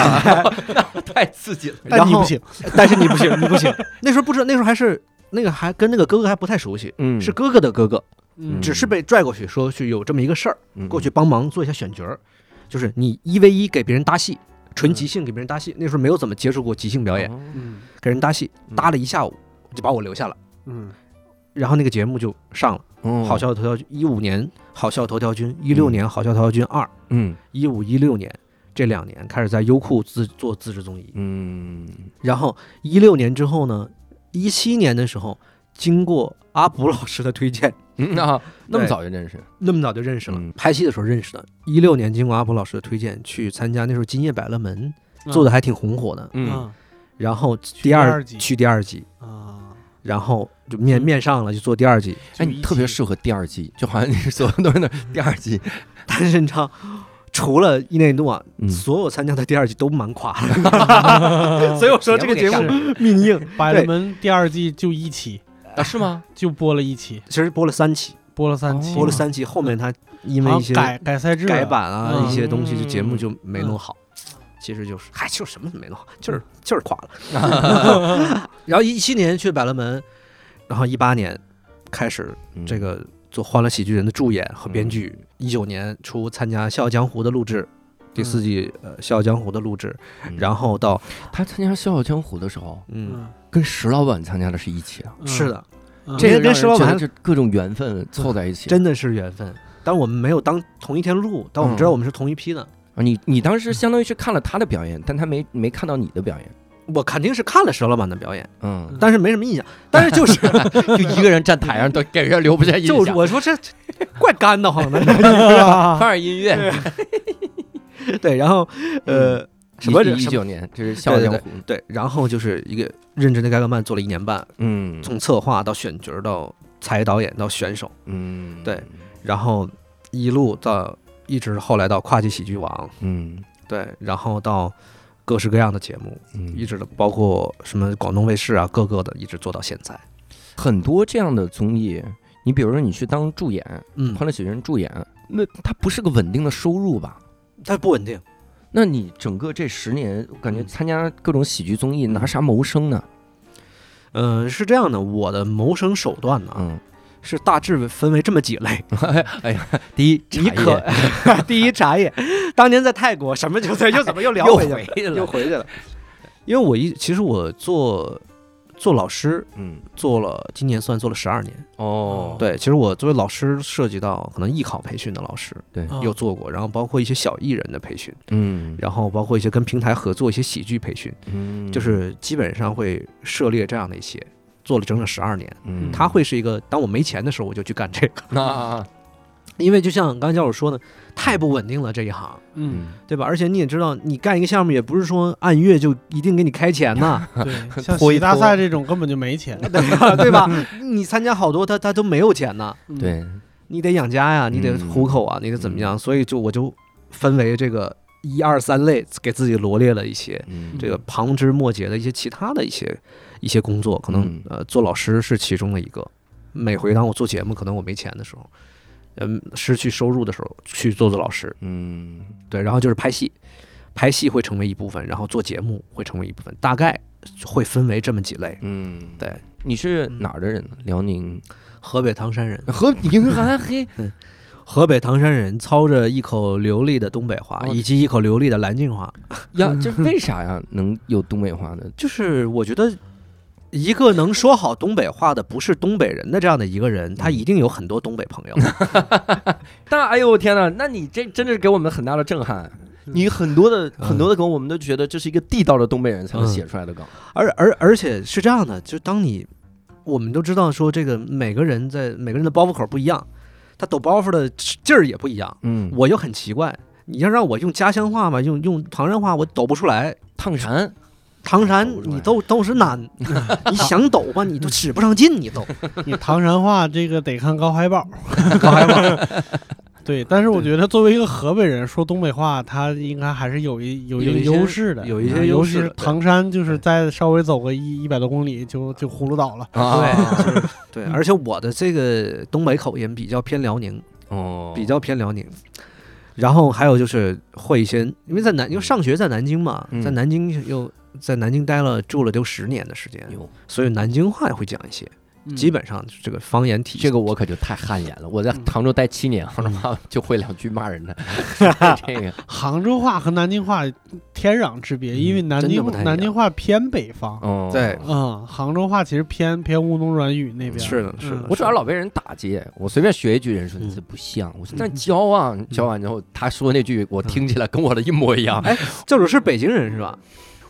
太刺激了。然后但你不行，但是你不行，你不行。那时候不知道，那时候还是那个还跟那个哥哥还不太熟悉，嗯是哥哥的哥哥，嗯只是被拽过去说去有这么一个事儿，嗯过去帮忙做一下选角儿，就是你一 v 一给别人搭戏，纯即兴给别人搭戏。那时候没有怎么接触过即兴表演，哦嗯给人搭戏嗯搭了一下午，就把我留下了。嗯然后那个节目就上了，嗯好笑的头条一五年好笑头条君，一六年好笑头条君二，嗯一五一六年这两年开始在优酷自做自制综艺，嗯然后一六年之后呢，一七年的时候，经过阿卜老师的推荐，嗯啊，那么早就认识，那么早就认识了，嗯拍戏的时候认识的。一六年经过阿卜老师的推荐去参加那时候《今夜百乐门》，做的还挺红火的。嗯嗯然后第第二去第二季，啊，然后就面嗯。面上了，就做第二季。哎，你特别适合第二季，就好像你所有都是那第二季，但是你知道，除了伊内诺啊，嗯。所有参加的第二季都蛮垮。的，[laughs] 所以我说这个节目命硬。[laughs] 百乐门第二季就一期，啊是吗？就播了一期，其实播了三期，播了三期，播了三期，后面他因为一些改改赛制改版啊，嗯。一些东西就节目就没弄好。其实就是，嗨，就是什么都没弄好，就是就是垮了。[laughs] 然后一七年去百乐门，然后一八年开始嗯这个做《欢乐喜剧人》的助演和编剧。一九年初参加《笑傲江湖》的录制，第四季呃《笑傲江湖》的录制，嗯然后到他参加《笑傲江湖》的时候，嗯，嗯，跟石老板参加的是一起啊，嗯是的，嗯这个跟石老板觉得这各种缘分凑在一起。真的是缘分。但我们没有当同一天录，但我们知道嗯我们是同一批的。啊，你你当时相当于是看了他的表演，但他没没看到你的表演，我肯定是看了佘老板的表演，嗯，但是没什么印象。但是就是 [laughs] 就一个人站台上都给人留不下印象。就是我说这这 [laughs] 怪干的慌的。[laughs] 放点音乐，对，然后呃，什么一九年，就是《笑傲江湖》。对，然后就是一个认真的盖克曼做了一年半，嗯，从策划到选角到才导演到选手，嗯，对，然后一路到一直后来到跨界喜剧王，嗯对，然后到各式各样的节目，嗯，一直的包括什么广东卫视啊，各个的一直做到现在。很多这样的综艺，你比如说你去当助演，嗯《欢乐喜剧人》助演，那它不是个稳定的收入吧？它不稳定。那你整个这十年，我感觉嗯参加各种喜剧综艺，拿啥谋生呢？嗯、是这样的，我的谋生手段呢，嗯，是大致分为这么几类。[laughs] 哎呀，第一，你茶可叶 [laughs] 第一茶叶，当年在泰国什么就在 [laughs] 又怎么又聊回去了，又回去了。因为我一其实我做做老师嗯，做了，今年算做了十二年。哦，对，其实我作为老师涉及到可能艺考培训的老师对，啊有做过，然后包括一些小艺人的培训，嗯然后包括一些跟平台合作一些喜剧培训，嗯，就是基本上会涉猎这样的一些。做了整整十二年，嗯，他会是一个，当我没钱的时候，我就去干这个，[laughs] 那因为就像刚才教授说的，太不稳定了这一行，嗯，对吧？而且你也知道，你干一个项目也不是说按月就一定给你开钱呐，[laughs] 对，像拖一喜大赛这种根本就没钱，[laughs] 对吧？你参加好多，他他都没有钱呐，嗯，对，你得养家呀，你得嗯糊口啊，你得怎么样？所以就我就分为这个一二三类，给自己罗列了一些嗯。这个旁枝末节的一些其他的一些一些工作，可能嗯呃做老师是其中的一个。每回当我做节目，可能我没钱的时候，嗯，失去收入的时候，去做做老师，嗯对，然后就是拍戏，拍戏会成为一部分，然后做节目会成为一部分，大概会分为这么几类。嗯，对，你是哪儿的人呢？辽宁河北唐山人，[laughs] 河宁寒黑 [laughs] 河北唐山人操着一口流利的东北话，哦以及一口流利的南京话，呀，[laughs] 这为啥呀？能有东北话呢？就是我觉得。一个能说好东北话的不是东北人的这样的一个人，他一定有很多东北朋友。[laughs] 但哎呦天哪，那你这真的是给我们很大的震撼。你很多的很多的梗，我们都觉得这是一个地道的东北人才能写出来的梗。而而而且是这样的，就当你我们都知道说这个每个人在每个人的包袱口不一样，他抖包袱的劲儿也不一样。嗯，我就很奇怪，你要让我用家乡话嘛，用用唐山话，我抖不出来。烫山，唐山你都都是难，[laughs] 你想抖吧，你都使不上劲，你都。[laughs] 你唐山话这个得看高海宝。[laughs] 高海宝。对，但是我觉得作为一个河北人说东北话，他应该还是有一有一个优势的，有一些优势唐山，就是再稍微走个一一百多公里就就葫芦岛了。啊，对，而且我的这个东北口音比较偏辽宁，哦，比较偏辽宁。然后还有就是会一些，因为在南，因为上学在南京嘛，嗯。在南京又在南京待了住了都十年的时间，哟，所以南京话也会讲一些，基本上这个方言体系。这个我可就太汗颜了。我在杭州待七年，杭州话就会两句骂人的。[laughs] 这个 [laughs] 杭州话和南京话天壤之别，因为南京南京话偏北方，哦，对嗯，杭州话其实偏偏乌侬软语那边。是的，是的嗯，我主要老被人打击，我随便学一句，人说你这不像。我说那教啊，教完之后他说那句，我听起来跟我的一模一样。哎，[laughs] 教主是北京人是吧？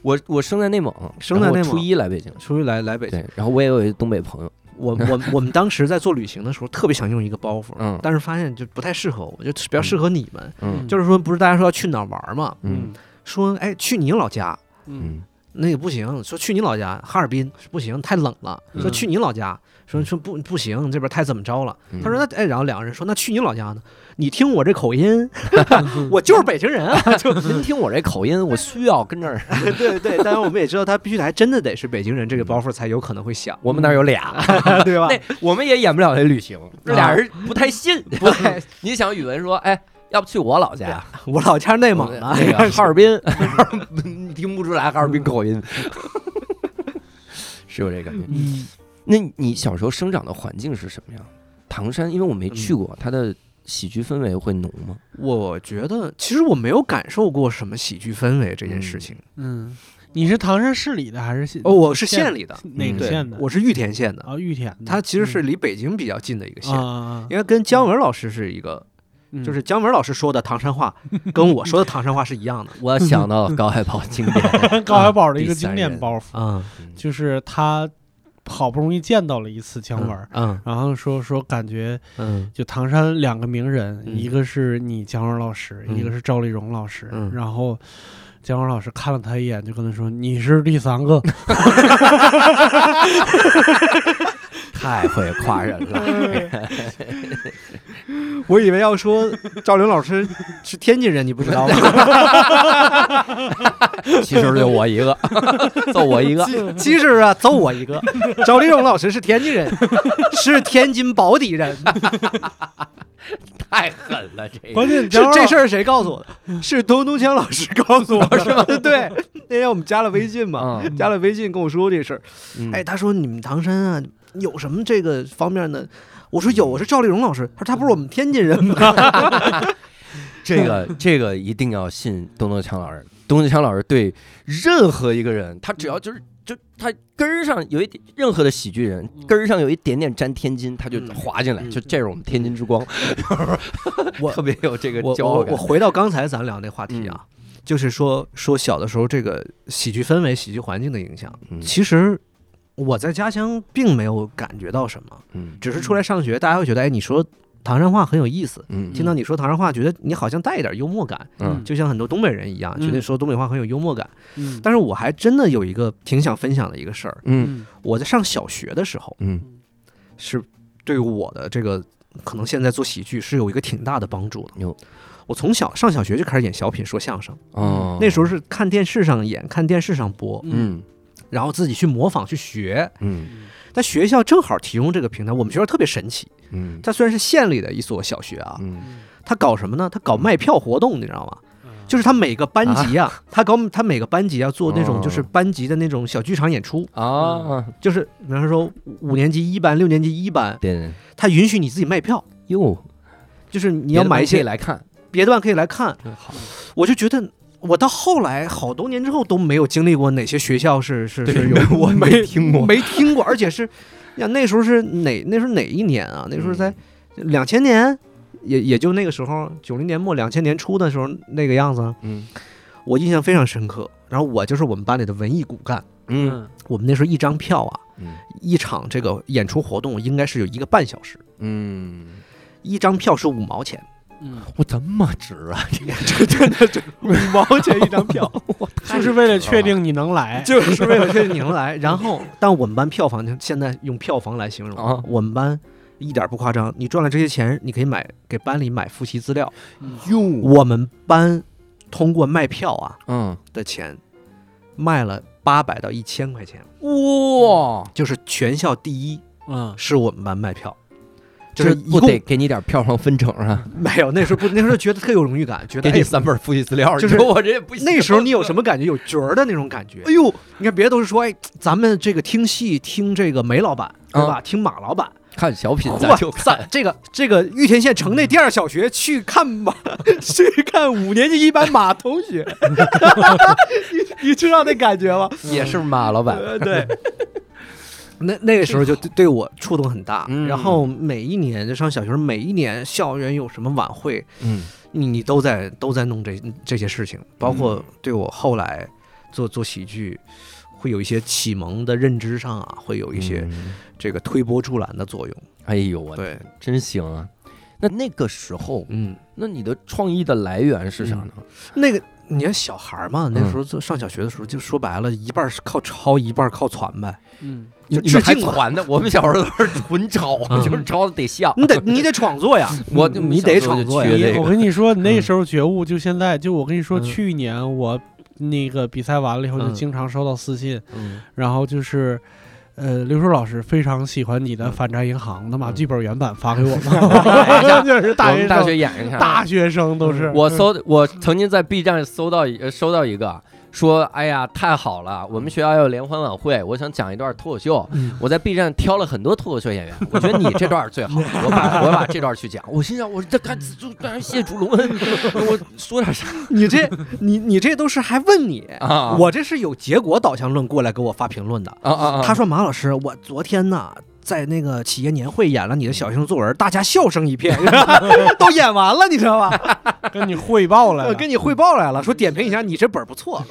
我我生在内蒙，生在内蒙初一来北京，初一来来北京。对，然后我也有一个东北朋友，我我我们当时在做旅行的时候，特别想用一个包袱，嗯但是发现就不太适合我，就比较适合你们。嗯就是说，不是大家说要去哪儿玩嘛？嗯说哎，去你老家，嗯嗯那也不行，说去你老家哈尔滨不行，太冷了。说嗯去你老家，说说不不行，这边太怎么着了。嗯他说那哎，然后两个人说那去你老家呢？你听我这口音，[laughs] 我就是北京人啊，[laughs] 就您听我这口音，我需要跟这儿。对 [laughs] 对。当然我们也知道他必须得还真的得是北京人，这个包袱才有可能会响，我们那儿有俩，对吧？那我们也演不了那旅行，这俩人不太信。不太，你想宇文说，哎，要不去我老家？我老家内蒙的，那个哈尔滨，你听不出来哈尔滨口音，是有这感觉。嗯那你小时候生长的环境是什么样？唐山，因为我没去过，它的喜剧氛围会浓吗？我觉得其实我没有感受过什么喜剧氛围这件事情。嗯，你是唐山市里的还是县？哦，我是县县里的，对哪个县的？我是玉田县的，啊，玉田的。它其实是离北京比较近的一个县因为跟姜文老师是一个，嗯就是姜文老师说的唐山话，[laughs] 跟我说的唐山话是一样的。我想到高海宝经典 [laughs] 高海宝的一个经典包袱，嗯就是他好不容易见到了一次姜文，嗯然后说说感觉嗯就唐山两个名人，嗯一个是你姜文老师，嗯一个是赵丽蓉老师，嗯然后。姜文老师看了他一眼，就跟他说：“你是第三个。太会夸人了。[laughs] 我以为要说赵玲老师是天津人，你不知道吗？[laughs] 其实就我一个，[laughs] 揍我一个。其实啊，揍我一个。赵丽蓉老师是天津人，是天津宝坻人。太狠了，这关键这这事儿谁告诉我的？是东东强老师告诉我，是吗？对，那天我们加了微信嘛，嗯加了微信跟我说这事儿。嗯哎，他说你们唐山啊有什么这个方面呢？我说有，我是赵丽蓉老师。他说他不是我们天津人吗？[laughs] 这个这个一定要信东东强老师。东东强老师对任何一个人，他只要就是就他根儿上有一点任何的喜剧人根儿上有一点点沾天津，他就嗯滑进来，嗯就这是我们天津之光，我 [laughs] [laughs] 特别有这个我骄傲感我我。回到刚才咱聊那话题啊，就是说说小的时候这个喜剧氛围、喜剧环境的影响。嗯其实我在家乡并没有感觉到什么，嗯只是出来上学，大家会觉得，哎，你说唐山话很有意思。嗯听到你说唐山话，觉得你好像带一点幽默感，嗯就像很多东北人一样，嗯觉得说东北话很有幽默感。嗯但是我还真的有一个挺想分享的一个事儿，嗯我在上小学的时候，嗯是对我的这个可能现在做喜剧是有一个挺大的帮助的。有我从小上小学就开始演小品、说相声，哦，那时候是看电视上演，看电视上播，嗯然后自己去模仿去学。嗯但学校正好提供这个平台，我们学校特别神奇。嗯它虽然是县里的一所小学啊，嗯它搞什么呢？它搞卖票活动，你知道吗？就是它每个班级啊，[laughs] 它搞它每个班级要做那种哦就是班级的那种小剧场演出，啊，就是比方说五年级一班、六年级一班，对，它允许你自己卖票。哟，就是你你要买一些来看，别的班可以来看，好。我就觉得。我到后来好多年之后都没有经历过哪些学校是是是有我没听过没听过，而且是呀那时候是哪那时候哪一年啊？那时候在嗯。两千年，也也就那个时候九零年末两千年初的时候那个样子，嗯。我印象非常深刻。然后我就是我们班里的文艺骨干，嗯。我们那时候一张票啊，嗯一场这个演出活动应该是有一个半小时，嗯，一张票是五毛钱，嗯，我这么值啊！[laughs] 这真的这五毛钱一张票，[laughs] [laughs] 就是为了确定你能来。就是为了确定你能来。然后，但我们班票房现在用票房来形容啊我们班一点不夸张，你赚了这些钱，你可以买给班里买复习资料。哟，我们班通过卖票啊嗯，的钱，卖了八百到一千块钱，哇，就是全校第一嗯，是我们班卖票。就就是不得给你点票房分成啊？[laughs] 没有，那时候不，那时候觉得特有荣誉感，觉得哎，给你三本复习资料，就是我这也不行。那时候你有什么感觉？有角儿的那种感觉。哎呦，你看别的都是说，哎，咱们这个听戏听这个梅老板，对吧？听马老板，看小品咱哇就看，这个这个玉田县城内第二小学去看马，[laughs] 去看五年级一班马同学，[laughs] 你你知道那感觉吗？也是马老板。呃对。那那个时候就对对我触动很大，嗯。然后每一年就上小学，每一年校园有什么晚会，嗯。你你都在都在弄这这些事情，包括对我后来做做喜剧，会有一些启蒙的认知上啊，会有一些嗯。这个推波助澜的作用。哎呦我对，真行啊！那那个时候，嗯，那你的创意的来源是啥呢？那个你看小孩儿嘛，那嗯时候就上小学的时候，就说白了，一半是靠抄，一半靠传呗。嗯，致敬嘛传的，我们小时候都是纯抄，[laughs] 嗯就是抄的得像。你得你得创作呀，[laughs] 我你得创作呀。我跟你说，你那时候觉悟，就现在，就我跟你说，嗯去年我那个比赛完了以后，就嗯经常收到私信，嗯然后就是。呃，刘叔老师非常喜欢你的嗯。反诈银行，能把剧本原版发给我哎吗？[laughs] [laughs] 就是我大学大学演一下，大学生都是我搜，我曾经在 B 站搜到一呃收到一个说，哎呀，太好了，我们学校要有联欢晚会，我想讲一段脱口秀。嗯我在 B 站挑了很多脱口秀演员，[laughs] 我觉得你这段最好，[laughs] 我把我把这段去讲。我心想，我这看就当然谢主隆恩，[laughs] 我说点啥你这你你这都是还问你，啊？我这是有结果导向论过来给我发评论的。啊啊啊！他说：“马老师，我昨天呢在那个企业年会演了你的小学生作文，大家笑声一片，[laughs] 都演完了，你知道吧？[laughs] 跟你汇报来了，呃跟你汇报来了，说点评一下你这本儿不错。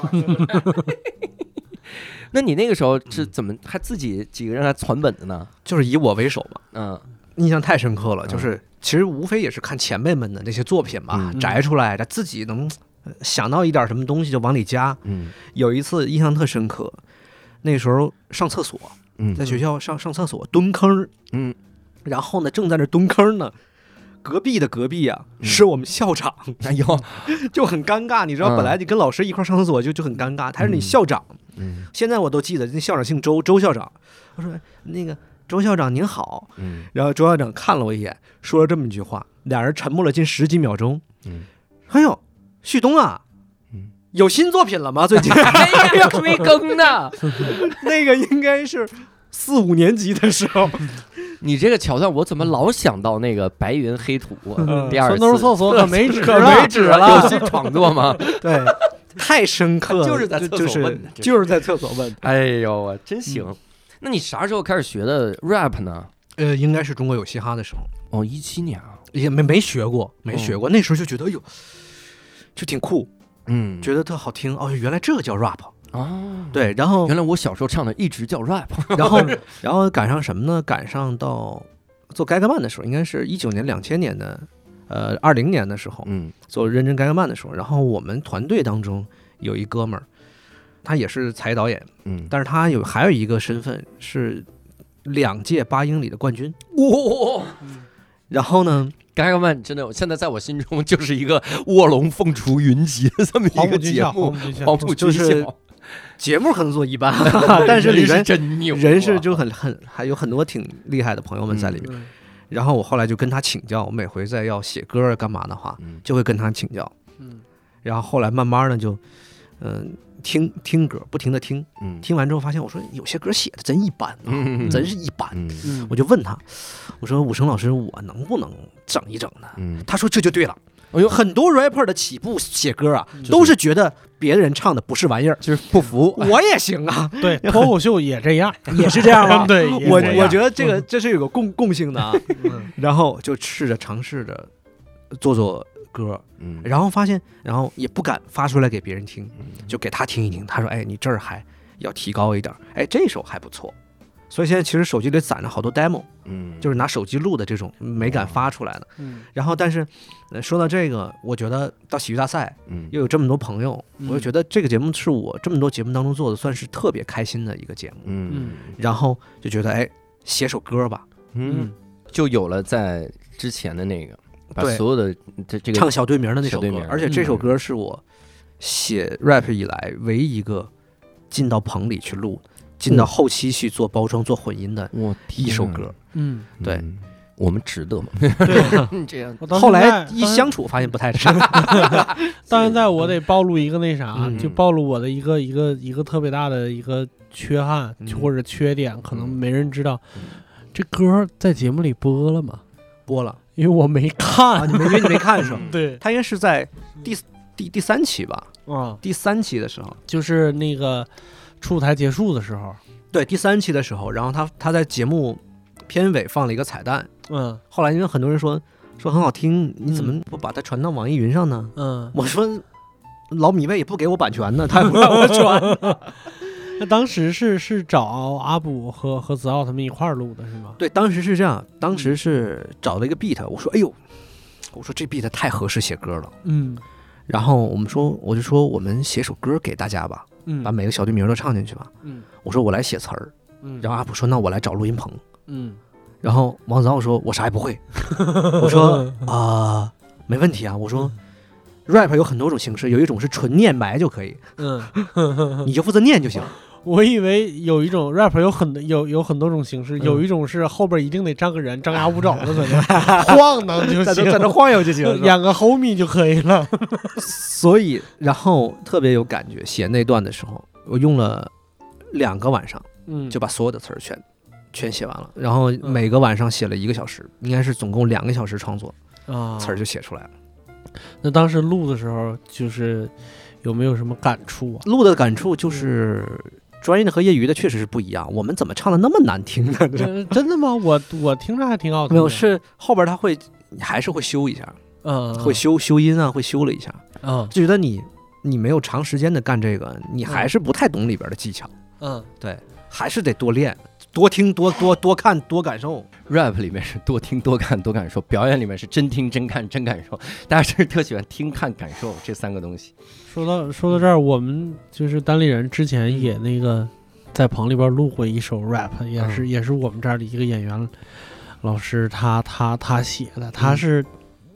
[laughs] 那你那个时候是怎么还自己几个人还传本的呢？就是以我为首嘛，嗯印象太深刻了。嗯就是其实无非也是看前辈们的那些作品嘛，嗯摘出来，的自己能呃想到一点什么东西就往里加。嗯有一次印象特深刻，那时候上厕所，嗯在学校上上厕所蹲坑儿，嗯，然后呢正在那蹲坑呢。隔壁的隔壁啊，嗯是我们校长，哎呦，[laughs] 就很尴尬。你知道，嗯本来你跟老师一块儿上厕所就就很尴尬，他是你嗯校长，嗯现在我都记得，那校长姓周，周校长。我说那个周校长您好，嗯然后周校长看了我一眼，说了这么一句话，俩人沉默了近十几秒钟。嗯，哎呦，旭东啊，嗯有新作品了吗？最近哎呀，[laughs] 追更呢！[laughs] 那个应该是四五年级的时候，你这个桥段，我怎么老想到那个白云黑土第二次厕所可没纸可了没纸了 [laughs] 有新创作吗？对，太深刻了，就是在厕所就是问的就是在厕所问的。哎呦，我真行！那你啥时候开始学的 rap 呢？呃，应该是中国有嘻哈的时候，哦，一七年啊。也没没学过，没学过。那时候就觉得，哎呦，就挺酷，嗯觉得特好听。哦，原来这个叫 rap。哦，对，然后原来我小时候唱的一直叫 rap。[laughs] 然后然后赶上什么呢？赶上到做盖格曼的时候，应该是一九年、两千年的，呃，二零年的时候嗯做认真盖格曼的时候，然后我们团队当中有一哥们儿，他也是才艺导演，嗯，但是他有还有一个身份是两届八英里的冠军。哇，然后呢，盖格曼真的，现在在我心中就是一个卧龙凤雏云集的这么一个节目黄。埔军校节目可能做一般，但是里人面真牛啊，人是就很很还有很多挺厉害的朋友们在里面。嗯然后我后来就跟他请教，我每回在要写歌干嘛的话，嗯就会跟他请教。嗯然后后来慢慢的就，嗯、听听歌，不停的听，嗯听完之后发现，我说有些歌写的真一般啊，嗯真是一般。我就问他，我说武生老师，我能不能整一整呢？嗯他说这就对了。哎呦很多 rapper 的起步写歌啊，嗯都是觉得别人唱的不是玩意儿，就是不服。我也行啊，对，[laughs] 脱口秀也这样，也是这样吗？[laughs] 对，我我觉得这个这是有个共共性的啊。嗯然后就试着尝试着做做歌，嗯。然后发现，然后也不敢发出来给别人听，就给他听一听。他说：“哎，你这儿还要提高一点儿，哎，这首还不错。”所以现在其实手机里攒着好多 demo，嗯。就是拿手机录的这种没敢发出来的。嗯。然后，但是，呃，说到这个，我觉得到喜剧大赛嗯。又有这么多朋友，嗯。我就觉得这个节目是我这么多节目当中做的算是特别开心的一个节目。嗯。然后就觉得，哎，写首歌吧，嗯。就有了在之前的那个，把对所有的这这个唱小队名的那首歌而且这首嗯歌是我写 rap 以来唯一一个进到棚里去录，进到后期去做包装、做混音的我一首歌。嗯，对嗯我们值得吗？[laughs] 对，[laughs] 这样后来一相处，发现不太值。[laughs] 到现在我得暴露一个那啥，嗯就暴露我的一个一个一个特别大的一个缺憾、嗯或者缺点，可能嗯没人知道。这歌在节目里播了吗？播了因为我没啊，看。你没因为你没看是吧？[laughs] 对他应该是在第第第三期吧，啊，第三期的时候，就是那个出舞台结束的时候，对，第三期的时候，然后他他在节目片尾放了一个彩蛋，嗯后来因为很多人说说很好听，你怎么嗯不把它传到网易云上呢？嗯，我说老米未也不给我版权呢，他也不让我传。[laughs] 那当时是是找阿卜和和子奥他们一块儿录的是吗？对，当时是这样，当时是找了一个 beat，我说哎呦，我说这 beat 太合适写歌了。嗯然后我们说，我就说我们写首歌给大家吧，嗯，把每个小队名都唱进去吧。嗯我说我来写词儿，嗯，然后阿普说那我来找录音棚。嗯然后王子奥说我啥也不会，我说 [laughs] 啊、没问题啊，我说 rap 有很多种形式，有一种是纯念白就可以，嗯，[laughs] 你就负责念就行。[laughs] 我以为有一种 rap 有很有有很多种形式，嗯有一种是后边一定得站个人，张牙舞爪的在那 [laughs] 晃荡就行，在那晃悠就行，演个 homie 就可以了。所以，然后特别有感觉，写那段的时候，我用了两个晚上嗯，就把所有的词儿全全写完了，然后每个晚上写了一个小时，应该是总共两个小时创作，啊词儿就写出来了。那当时录的时候，就是有没有什么感触啊？录的感触就是，专业的和业余的确实是不一样。我们怎么唱的那么难听呢？[laughs] 真真的吗？我我听着还挺好听的。没有，是后边他会还是会修一下，嗯，会修修音啊，会修了一下，嗯就觉得你你没有长时间的干这个，你还是不太懂里边的技巧，嗯对，还是得多练。多听多多多看多感受，rap 里面是多听多看多感受，表演里面是真听真看真感受。大家是特喜欢听看感受这三个东西。说到说到这儿，我们就是单立人之前也那个在棚里边录过一首 rap，也是、也是我们这儿的一个演员老师他他他写的，他是、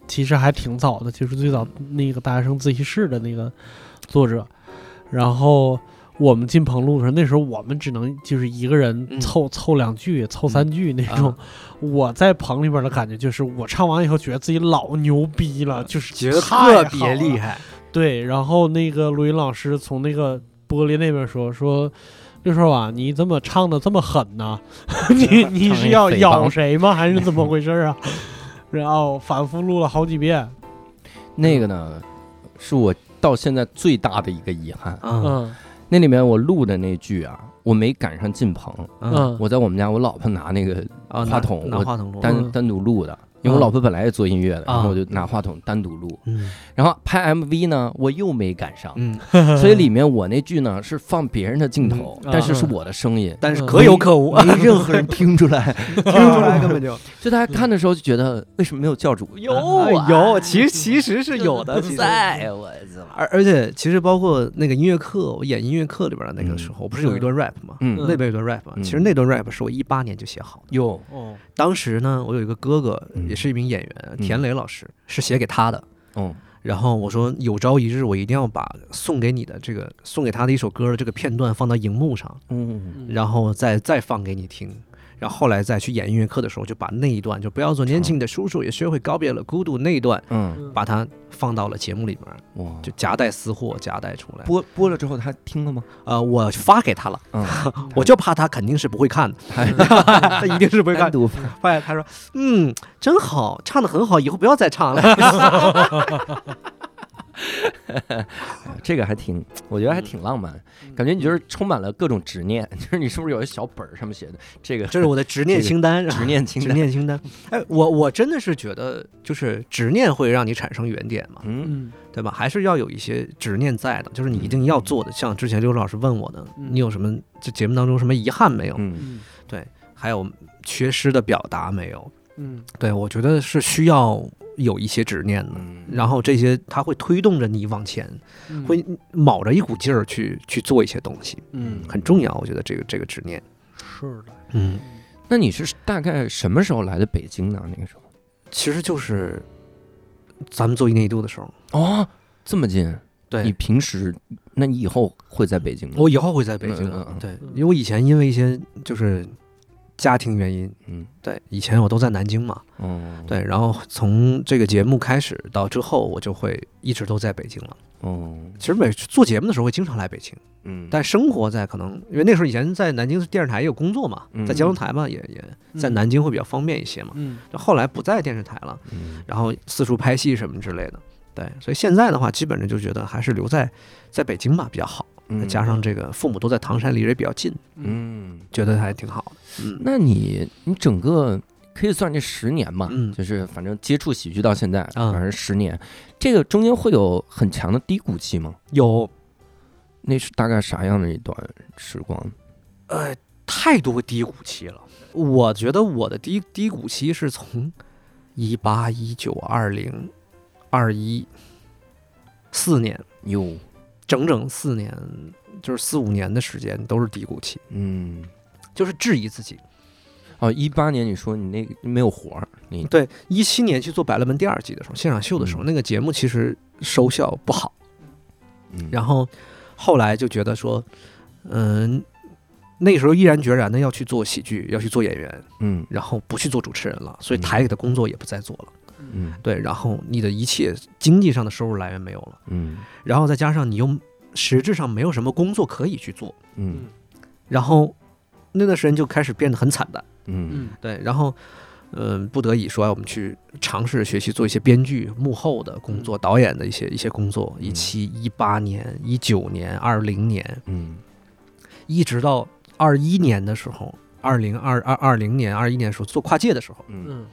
其实还挺早的，就是最早那个大学生自习室的那个作者，然后。我们进棚录的时候，那时候我们只能就是一个人嗯凑、凑两句、凑三句那种。啊我在棚里边的感觉就是，我唱完以后觉得自己老牛逼了，就是觉得特别厉害。害。对，然后那个录音老师从那个玻璃那边说说，六叔啊，你怎么唱的这么狠呢？[laughs] 你你是要咬谁吗？还是怎么回事啊？[laughs] 然后反复录了好几遍。那个呢，是我到现在最大的一个遗憾。嗯嗯那里面我录的那句啊，我没赶上进棚，嗯。我在我们家我老婆拿那个啊，话筒我拿话筒录，单嗯。单独录的，因为我老婆本来也做音乐的，然后啊。我就拿话筒单独录。嗯。然后拍 MV 呢，我又没赶上，嗯，所以里面我那句呢是放别人的镜头，嗯。但是是我的声音，但是可有可无，没任何人听出来。[laughs] 听出来根本就。[laughs] 就大家看的时候就觉得为什么没有教主？有啊。有，其实其实是有的，[laughs] 在我操！而而且其实包括那个音乐课，我演音乐课里边的那个时候，不是有一段 rap 吗？嗯。那边有段 rap 其实那段 rap 是我一八年就写好的。有哦。当时呢，我有一个哥哥，嗯也是一名演员，田磊老师，是写给他的。嗯然后我说，有朝一日我一定要把送给你的这个送给他的一首歌的这个片段放到荧幕上，嗯然后再再放给你听。然然后后来再去演音乐课的时候，就把那一段就不要做年轻的叔叔，也学会告别了孤独那一段，嗯，把它放到了节目里面，哇，就夹带私货夹带出来。播播了之后他听了吗？呃，我发给他了，嗯，[laughs] 我就怕他肯定是不会看的，[laughs] 他一定是不会看单。独后来他说：“嗯，真好，唱的很好，以后不要再唱了。[laughs] [laughs] 这个还挺，我觉得还挺浪漫，感觉你就是充满了各种执念，[laughs] 就是你是不是有一小本儿上面写的这个”这是我的执念清单，执念清单执单？念清单。哎，我我真的是觉得，就是执念会让你产生原点嘛，嗯嗯对吧？还是要有一些执念在的，就是你一定要做的。像之前刘老师问我的，嗯你有什么这节目当中什么遗憾没有？嗯对还有缺失的表达没有？嗯对我觉得是需要有一些执念的。嗯，然后这些它会推动着你往前，嗯会卯着一股劲儿去去做一些东西，嗯很重要。我觉得这个这个执念，是的，嗯，那你是大概什么时候来的北京呢？那个时候其实就是咱们做一年一度的时候，哦，这么近？你平时，那你以后会在北京吗？我以后会在北京嗯对，因为我以前因为一些就是家庭原因，嗯。对，以前我都在南京嘛，嗯，对，然后从这个节目开始到之后，我就会一直都在北京了。哦，其实每次做节目的时候会经常来北京，嗯，但生活在可能因为那时候以前在南京电视台也有工作嘛，嗯。在交通台嘛，也也在南京会比较方便一些嘛。嗯。就后来不在电视台了，嗯。然后四处拍戏什么之类的。对，所以现在的话，基本上就觉得还是留在在北京吧比较好。再嗯加上这个父母都在唐山，离着也比较近，嗯，觉得还挺好的。嗯，那你你整个可以算这十年嘛，嗯就是反正接触喜剧到现在，嗯反正十年，这个中间会有很强的低谷期吗？有那是大概啥样的一段时光？呃太多低谷期了。我觉得我的低低谷期是从一八、一九、二零、二一四年，哟，整整四年，就是四五年的时间都是低谷期，嗯，就是质疑自己。哦，一八年你说你那个没有活儿，你对，一七年去做《百乐门》第二季的时候，现场秀的时候，嗯。那个节目其实收效不好，嗯。然后后来就觉得说，嗯、那时候毅然决然的要去做喜剧，要去做演员，嗯。然后不去做主持人了，所以嗯。台里的工作也不再做了。嗯对，然后你的一切经济上的收入来源没有了，嗯。然后再加上你又实质上没有什么工作可以去做，嗯。然后那段时间就开始变得很惨淡。嗯。嗯。对，然后嗯、不得已说我们去尝试学习做一些编剧幕后的工作、导演的一些一些工作。一七、一八年、一九年、二零年，嗯。一直到二一年的时候，二零二二二零年、二一年的时候做跨界的时候，嗯。嗯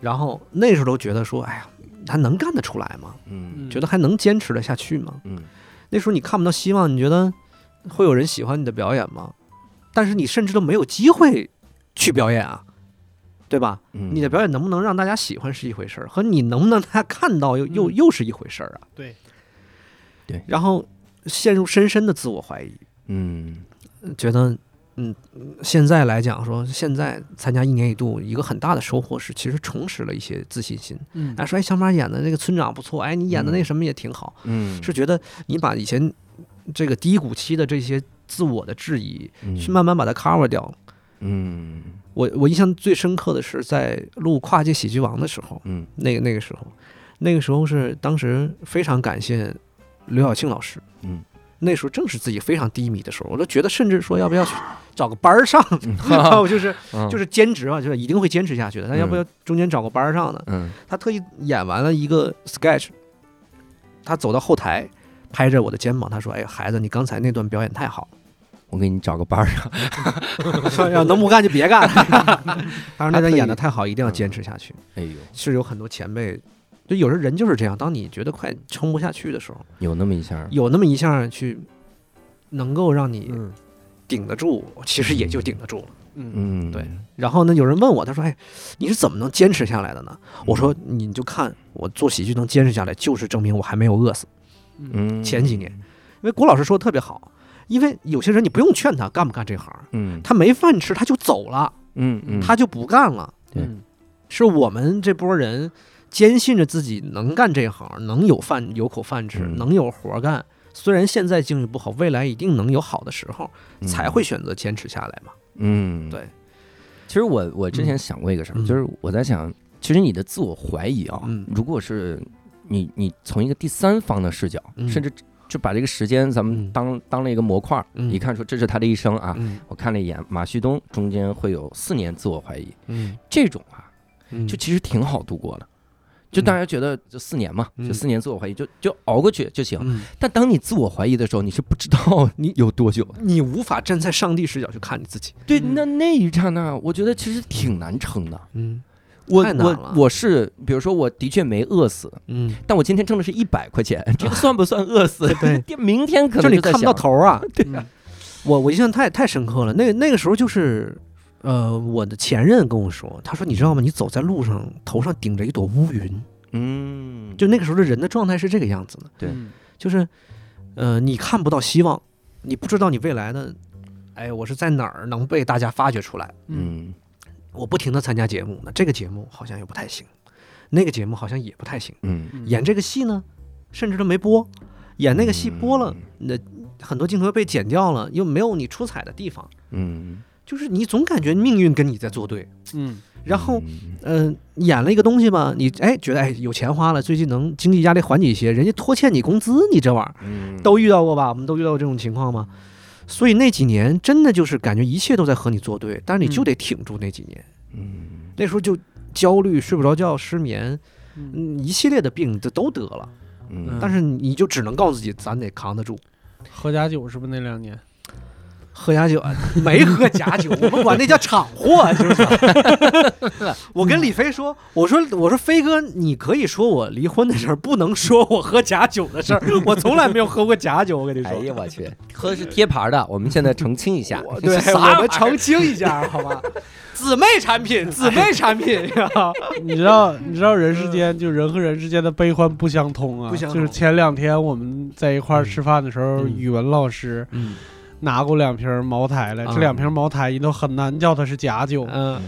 然后那时候都觉得说，哎呀，还能干得出来吗？嗯觉得还能坚持得下去吗？嗯那时候你看不到希望，你觉得会有人喜欢你的表演吗？但是你甚至都没有机会去表演啊，对吧？嗯，你的表演能不能让大家喜欢是一回事儿，和你能不能大家看到又又嗯又是一回事儿啊。对，对然后陷入深深的自我怀疑，嗯觉得嗯，现在来讲说，现在参加一年一度，一个很大的收获是，其实重拾了一些自信心。嗯。哎，说哎，小马演的那个村长不错，哎，你演的那什么也挺好，嗯。是觉得你把以前这个低谷期的这些自我的质疑，嗯。去慢慢把它 cover 掉。嗯。我我印象最深刻的是在录《跨界喜剧王》的时候，嗯。那个那个时候，那个时候是当时非常感谢刘晓庆老师，嗯，那时候正是自己非常低迷的时候，我都觉得甚至说要不要去找个班儿上，嗯然后就是嗯就是兼职嘛，就是一定会坚持下去的，但要不要中间找个班儿上呢？嗯他特意演完了一个 sketch，他走到后台。拍着我的肩膀，他说：“哎，孩子，你刚才那段表演太好我给你找个班儿上，[laughs] [laughs] 了，说要能不干就别干。[laughs] ”他说那段演的太好，一定要坚持下去。哎呦，是有很多前辈，就有时候人就是这样，当你觉得快撑不下去的时候，有那么一下，有那么一下去能够让你嗯。顶得住，其实也就顶得住了。嗯嗯，对然后呢，有人问我，他说：“哎，你是怎么能坚持下来的呢？”我说：“你就看我做喜剧能坚持下来，就是证明我还没有饿死。嗯，前几年，因为郭老师说的特别好，因为有些人你不用劝他干不干这行，嗯他没饭吃他就走了，嗯嗯，他就不干了。对。嗯。是我们这波人坚信着自己能干这行，能有饭有口饭吃，嗯。能有活干。虽然现在经济不好，未来一定能有好的时候，才会选择坚持下来嘛。嗯。对。其实我我之前想过一个事儿，嗯。就是我在想，其实你的自我怀疑啊，嗯。如果是你你从一个第三方的视角，嗯。甚至就把这个时间咱们嗯。当、当了一个模块儿，嗯。一看说这是他的一生啊。嗯。我看了一眼马旭东中间会有四年自我怀疑，嗯。这种啊，嗯。就其实挺好度过的。就大家觉得就四年嘛，嗯就四年自我怀疑，就就熬过去就行。嗯，但当你自我怀疑的时候，你是不知道 [laughs] 你有多久。你无法站在上帝视角去看你自己。对，嗯那那一刹那，我觉得其实挺难撑的。嗯我我我是，比如说我的确没饿死，嗯，但我今天挣的是一百块钱，这个算不算饿死？对，明天可能就你看不到头儿啊。[laughs] 对嗯我我印象太太深刻了，那那个时候就是，呃，我的前任跟我说，他说你知道吗？你走在路上，头上顶着一朵乌云，嗯，就那个时候的人的状态是这个样子的，对。嗯就是，呃，你看不到希望，你不知道你未来的，哎，我是在哪儿能被大家发掘出来？嗯。我不停的参加节目，那这个节目好像也不太行，那个节目好像也不太行，嗯，嗯演这个戏呢，甚至都没播，演那个戏播了，那很多镜头被剪掉了，又没有你出彩的地方，嗯，就是你总感觉命运跟你在作对。嗯然后，嗯嗯、演了一个东西吧，你哎觉得哎有钱花了，最近能经济压力缓解一些，人家拖欠你工资，你这玩意儿嗯都遇到过吧？我们都遇到过这种情况吗？所以那几年真的就是感觉一切都在和你作对，但是你就嗯得挺住那几年。嗯那时候就焦虑、睡不着觉、失眠，一系列的病这都得了。嗯，但是你就只能告诉自己，咱得扛得住。喝假酒是不是那两年？喝假酒啊 [laughs] 没喝假酒，[laughs] 我们管那叫厂货，[laughs] 就是？我跟李飞说，我说我说飞哥，你可以说我离婚的事儿，不能说我喝假酒的事儿。我从来没有喝过假酒，我跟你说。哎呀我去，喝的是贴牌的，我们现在澄清一下，对，我们澄清一下，好吧？姊妹产品，姊妹产品呀。你知道，你知道人世间就人和人之间的悲欢不相通啊。不相通就是前两天我们在一块儿吃饭的时候，嗯语文老师嗯拿过两瓶茅台来，啊。这两瓶茅台你都很难叫它是假酒。嗯，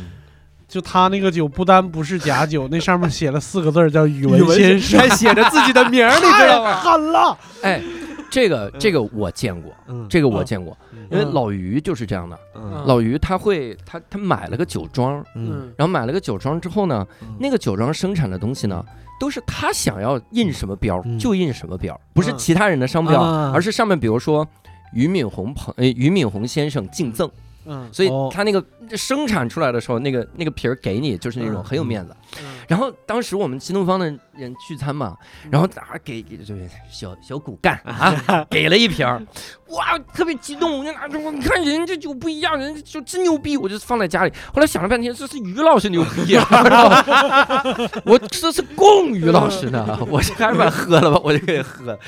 就他那个酒不单不是假酒，[laughs] 那上面写了四个字叫语语文先生，[laughs] 还写着自己的名儿，你知道吗？狠了。哎，这个这个我见过，嗯。这个我见过，因为嗯老于就是这样的，嗯。老于他会他他买了个酒庄，嗯。然后买了个酒庄之后呢，那个酒庄生产的东西呢，都是他想要印什么标嗯。就印什么标，不是嗯。其他人的商标，啊。而是上面比如说俞敏洪朋呃俞敏洪先生敬赠，嗯。所以哦。他那个生产出来的时候，那个那个皮儿给你就是那种嗯。很有面子。嗯。然后当时我们新东方的人聚餐嘛，然后大家给给就是小小骨干 [laughs] 啊，给了一瓶儿，哇，特别激动，我就拿着，我看人这酒不一样，人家酒真牛逼，我就放在家里。后来想了半天，这是于老师牛逼啊，[laughs] 我这是供于老师的，我这还是把它喝了吧，我就给喝了。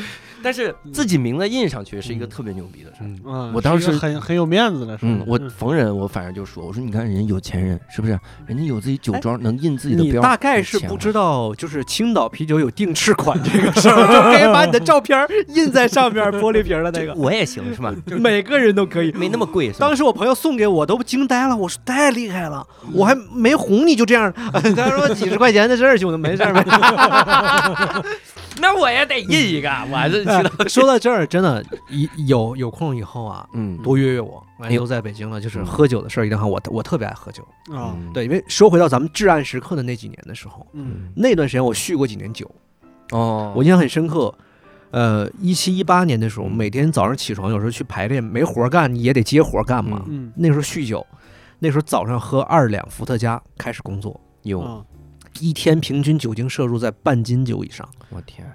但是自己名字印上去是一个特别牛逼的事儿。嗯嗯，我当时很很有面子的事儿。嗯，我逢人我反正就说，我说你看人家有钱人是不是？人家有自己酒庄，能印自己的你标。大概是不知道，就是青岛啤酒有定制款这个事儿，就可以把你的照片印在上面玻璃瓶的那个，我也行是吧？就每个人都可以。没那么贵？当时我朋友送给我，都惊呆了。我说太厉害了，我还没哄你就这样。[laughs] 他说几十块钱的事儿，兄弟，没事儿没事儿。[laughs] 那我也得印一个，我还是知道。[laughs] 说到这儿，真的，一有有空以后啊，嗯，多约约我。哎呦都在北京了，就是嗯喝酒的事儿一定好。我我特别爱喝酒。啊，嗯，对，因为说回到咱们至暗时刻的那几年的时候，嗯那段时间我续过几年酒，哦，我印象很深刻。呃，一七一八年的时候，嗯每天早上起床，有时候去排练，没活儿干，你也得接活儿干嘛。嗯那时候酗酒，那时候早上喝二两伏特加开始工作，有，啊一天平均酒精摄入在半斤酒以上。我天，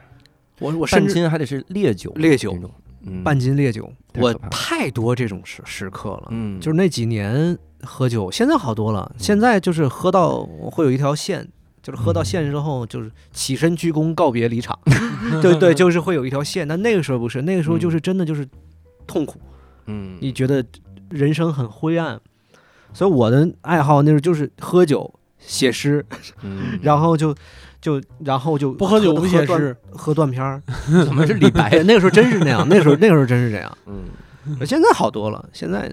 我我半斤还得是烈酒，烈酒，嗯，半斤烈酒，我太多这种时时刻了。嗯，就是那几年喝酒，现在好多了。现在就是喝到会有一条线，就是喝到线之后，就是起身鞠躬告别离场。[laughs] 对对，就是会有一条线。但那个时候不是，那个时候就是真的就是痛苦，嗯，你觉得人生很灰暗。所以我的爱好那时候就是喝酒、写诗，嗯，然后就就然后就不喝酒不写诗，喝断片儿。[laughs] 怎么是李白？哎，[laughs] 那个时候真是那样，那个时候那个时候真是这样。嗯现在好多了，现在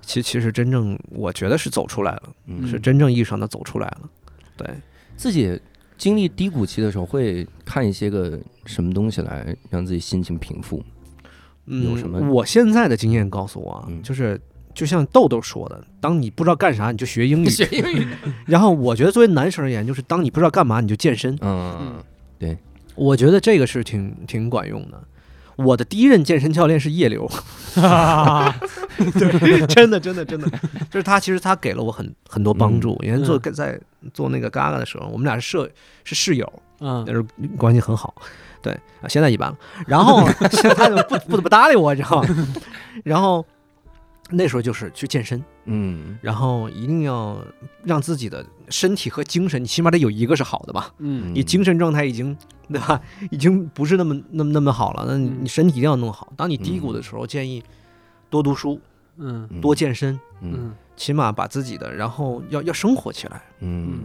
其其实真正我觉得是走出来了。嗯，是真正意义上的走出来了。对，自己经历低谷期的时候，会看一些个什么东西来让自己心情平复？嗯，有什么我现在的经验告诉我啊，嗯就是就像豆豆说的，当你不知道干啥，你就学英语。[laughs] 学英语，[laughs] 然后我觉得作为男生而言，就是当你不知道干嘛，你就健身。嗯对我觉得这个是挺挺管用的。我的第一任健身教练是叶流，[laughs] 对，真的真的真的，就是他，其实他给了我很很多帮助。因为做在做那个嘎嘎的时候，我们俩是舍是室友，嗯那时候关系很好。对啊，现在一般了。然后现在他就不不怎么搭理我，你知道吗？然后那时候就是去健身，嗯。然后一定要让自己的身体和精神，你起码得有一个是好的吧。嗯。你精神状态已经对吧，[laughs] 已经不是那么那么那么好了，那你嗯。你身体一定要弄好。当你低谷的时候，建议多读书、嗯。嗯多健身，嗯。嗯。起码把自己的，然后要要生活起来。嗯。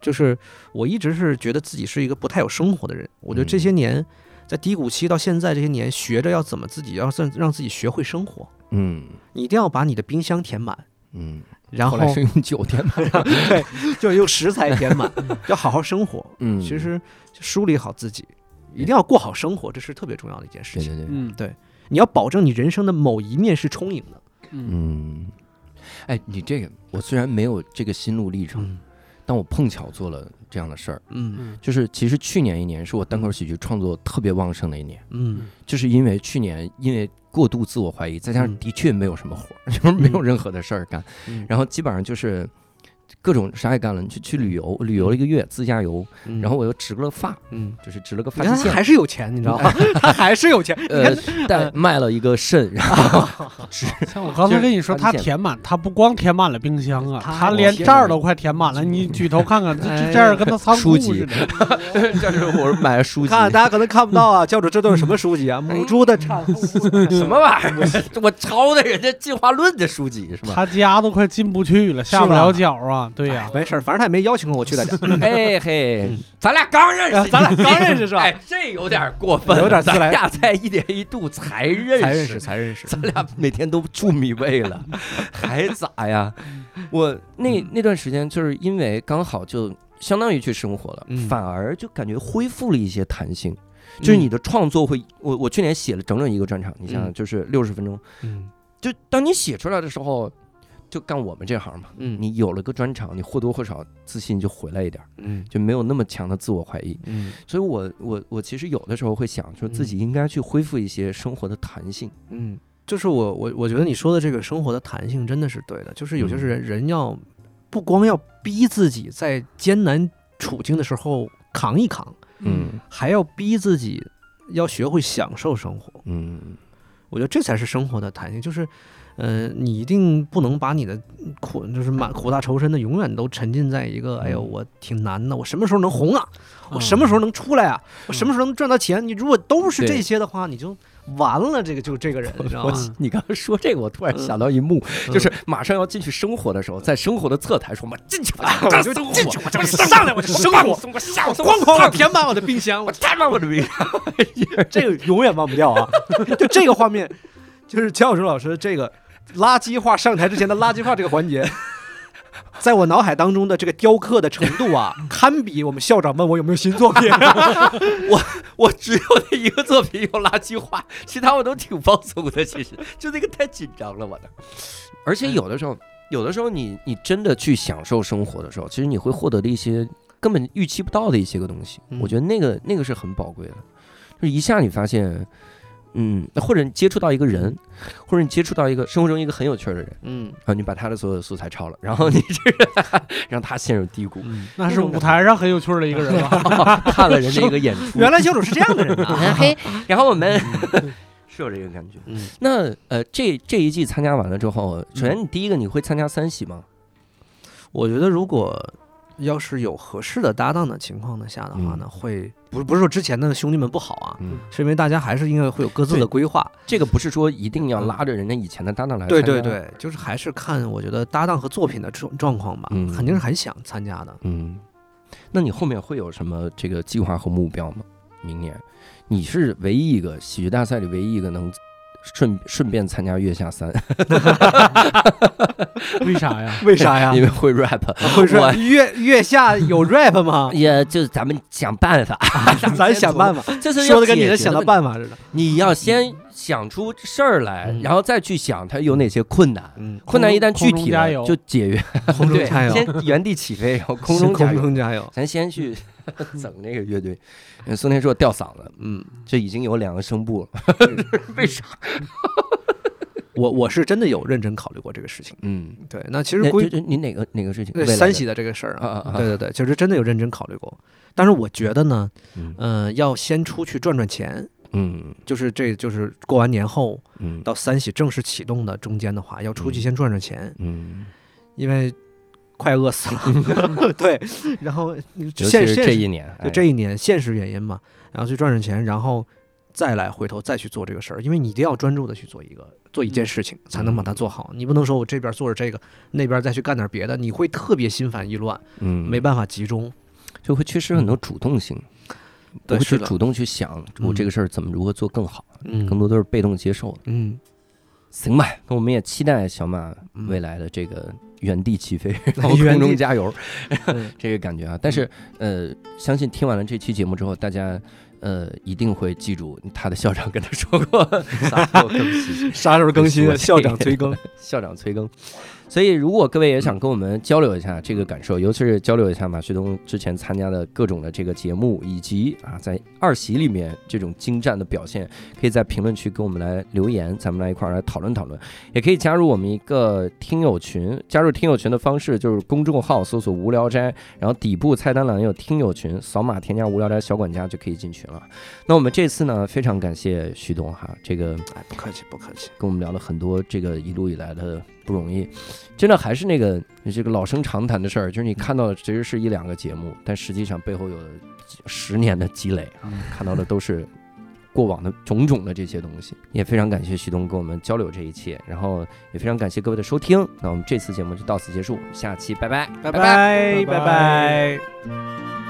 就是我一直是觉得自己是一个不太有生活的人，我觉得这嗯。些年。在低谷期到现在这些年，学着要怎么自己要让让自己学会生活，嗯。你一定要把你的冰箱填满，嗯，然后后来是用酒填满，[laughs] 对，就是用食材填满，[laughs] 要好好生活。嗯，其实梳理好自己，一定要过好生活，这是特别重要的一件事情。对对对，嗯。你要保证你人生的某一面是充盈的。嗯。嗯，哎，你这个我虽然没有这个心路历程，嗯但我碰巧做了这样的事儿。嗯。嗯。就是其实去年一年是我单口喜剧创作特别旺盛的一年，嗯。就是因为去年因为过度自我怀疑，再加上嗯。的确没有什么活儿，就是没有任何的事儿干，嗯。然后基本上就是各种啥也干了，去去旅游，旅游了一个月，自驾游，嗯然后我又植了发，嗯，就是植了个你看他发际线，还是有钱，你知道吗？[laughs] 他还是有钱。你呃看，，但卖了一个肾，然后 [laughs] [laughs] 像我刚才跟你说，他填满，他不光填满了冰箱啊，他他连这儿都快填满了。你举头看看，这这这儿跟他仓库书籍似的。这是我买的书籍，看大家可能看不到啊，教主这都是什么书籍啊？母猪的产后什么玩意儿？我抄的人家进化论的书籍是吧？他家都快进不去了，下不了脚啊。对呀，没事儿，反正他也没邀请过我去他家，[laughs] 哎嘿，咱俩刚认识，咱俩刚认识是吧？哎，这有点过分，有点自来咱俩才一年一度才认识，才认识，才认识。咱俩每天都住米味了，还咋呀？我那那段时间就是因为刚好就相当于去生活了，嗯。反而就感觉恢复了一些弹性。就是你的创作会，我我去年写了整整一个专场，你想想，嗯。就是六十分钟，嗯。就当你写出来的时候，就干我们这行嘛，嗯你有了个专场，你或多或少自信就回来一点儿，嗯就没有那么强的自我怀疑。嗯所以我我我其实有的时候会想，说自己应该去恢复一些生活的弹性。嗯，就是我我我觉得你说的这个生活的弹性真的是对的，就是有些是人人要不光要逼自己在艰难处境的时候扛一扛，嗯还要逼自己要学会享受生活。嗯我觉得这才是生活的弹性，就是，呃，你一定不能把你的苦，就是满苦大仇深的，永远都沉浸在一个，哎呦，嗯我挺难的，我什么时候能红啊？我什么时候能出来啊？我什么时候能赚到钱？你如果都是这些的话，你就完了，这个就这个人，你知道吗？[laughs] 你刚刚说这个，我突然想到一幕，嗯就是马上要进去生活的时候，在生活的侧台说：“我进去吧，我就进去，我就上来，我就生活，我下我咣咣的填满我的冰箱，我填满我的冰箱。这个永远忘不掉啊！就这个画面，就是姜晓春老师这个垃圾话上台之前的垃圾话这个环节，[laughs] 在我脑海当中的这个雕刻的程度啊，堪比我们校长问我有没有新作品。[laughs] 我我只有那一个作品有垃圾话，其他我都挺放松的。其实就那个太紧张了，我的。而且有的时候，有的时候你你真的去享受生活的时候，其实你会获得的一些根本预期不到的一些个东西。嗯我觉得那个那个是很宝贵的，就是一下你发现。嗯，或者你接触到一个人，或者你接触到一个生活中一个很有趣儿的人，嗯啊，你把他的所有的素材抄了，然后你这个 [laughs] 让他陷入低谷，嗯，那是舞台上很有趣儿的一个人吧？[laughs] 看了人家一个演出，[laughs] 原来教主是这样的人啊！嘿，然后我们是有这个感觉。嗯，那呃，这这一季参加完了之后，首先你第一个你会参加三喜吗？我觉得如果要是有合适的搭档的情况的下的话呢，嗯会不是不是说之前的兄弟们不好啊，嗯，是因为大家还是应该会有各自的规划。这个不是说一定要拉着人家以前的搭档来对对，对，就是还是看我觉得搭档和作品的状状况吧，嗯肯定是很想参加的。嗯，那你后面会有什么这个计划和目标吗？明年你是唯一一个喜剧大赛里唯一一个能顺顺便参加月下三，[laughs] 为啥呀？[laughs] 为啥呀因？为会 rap，会说我月月下有 [laughs] rap 吗？也就是咱们想办法，咱想办法，法，这是说的跟你的的想到办法似的。你要先想出事儿来，嗯然后再去想它有哪些困难。嗯，困难一旦具体了，就解决。对，空中加油，先原地起飞，然后空中加空油。中加油。咱先去 [laughs] 整那个乐队。嗯宋天硕吊嗓子，嗯，这已经有两个声部了。[laughs] 为啥？[laughs] 我我是真的有认真考虑过这个事情。嗯，对，那其实归这这你哪个哪个事情？三喜的这个事儿啊啊啊对对对，其实真的有认真考虑过。但是我觉得呢，嗯嗯，要先出去赚赚钱，嗯就是这就是过完年后嗯到三喜正式启动的中间的话，要出去先赚赚钱，嗯，因为快饿死了。[laughs] 对，然后现现实这一年，就哎这一年现实原因嘛，然后去赚赚钱，然后再来回头再去做这个事儿，因为你一定要专注的去做一个做一件事情，才能把它做好。你不能说我这边做着这个，那边再去干点别的，你会特别心烦意乱，嗯没办法集中。就会缺失很多主动性，不去主动去想我嗯这个事儿怎么如何做更好，嗯更多都是被动接受的。嗯，行吧，那我们也期待小马嗯未来的这个原地起飞，[laughs] 然后空中加油 [laughs] 嗯 [laughs] 这个感觉啊。但是呃，相信听完了这期节目之后，大家呃一定会记住他的校长跟他说过啥时候更新，啥时候更新啊？校长催更。校长催更。所以，如果各位也想跟我们交流一下这个感受，尤其是交流一下马旭东之前参加的各种的这个节目，以及啊在二喜里面这种精湛的表现，可以在评论区跟我们来留言，咱们来一块儿来讨论讨论。也可以加入我们一个听友群，加入听友群的方式就是公众号搜索“无聊斋”，然后底部菜单栏有听友群，扫码添加“无聊斋小管家”就可以进群了。那我们这次呢，非常感谢徐东哈，这个哎，不客气，不客气。跟我们聊了很多这个一路以来的不容易，真的还是那个这个老生常谈的事儿，就是你看到的其实是一两个节目，但实际上背后有十年的积累啊，看到的都是过往的种种的这些东西。也非常感谢徐东跟我们交流这一切，然后也非常感谢各位的收听。那我们这次节目就到此结束，下期拜拜，拜拜拜拜拜拜。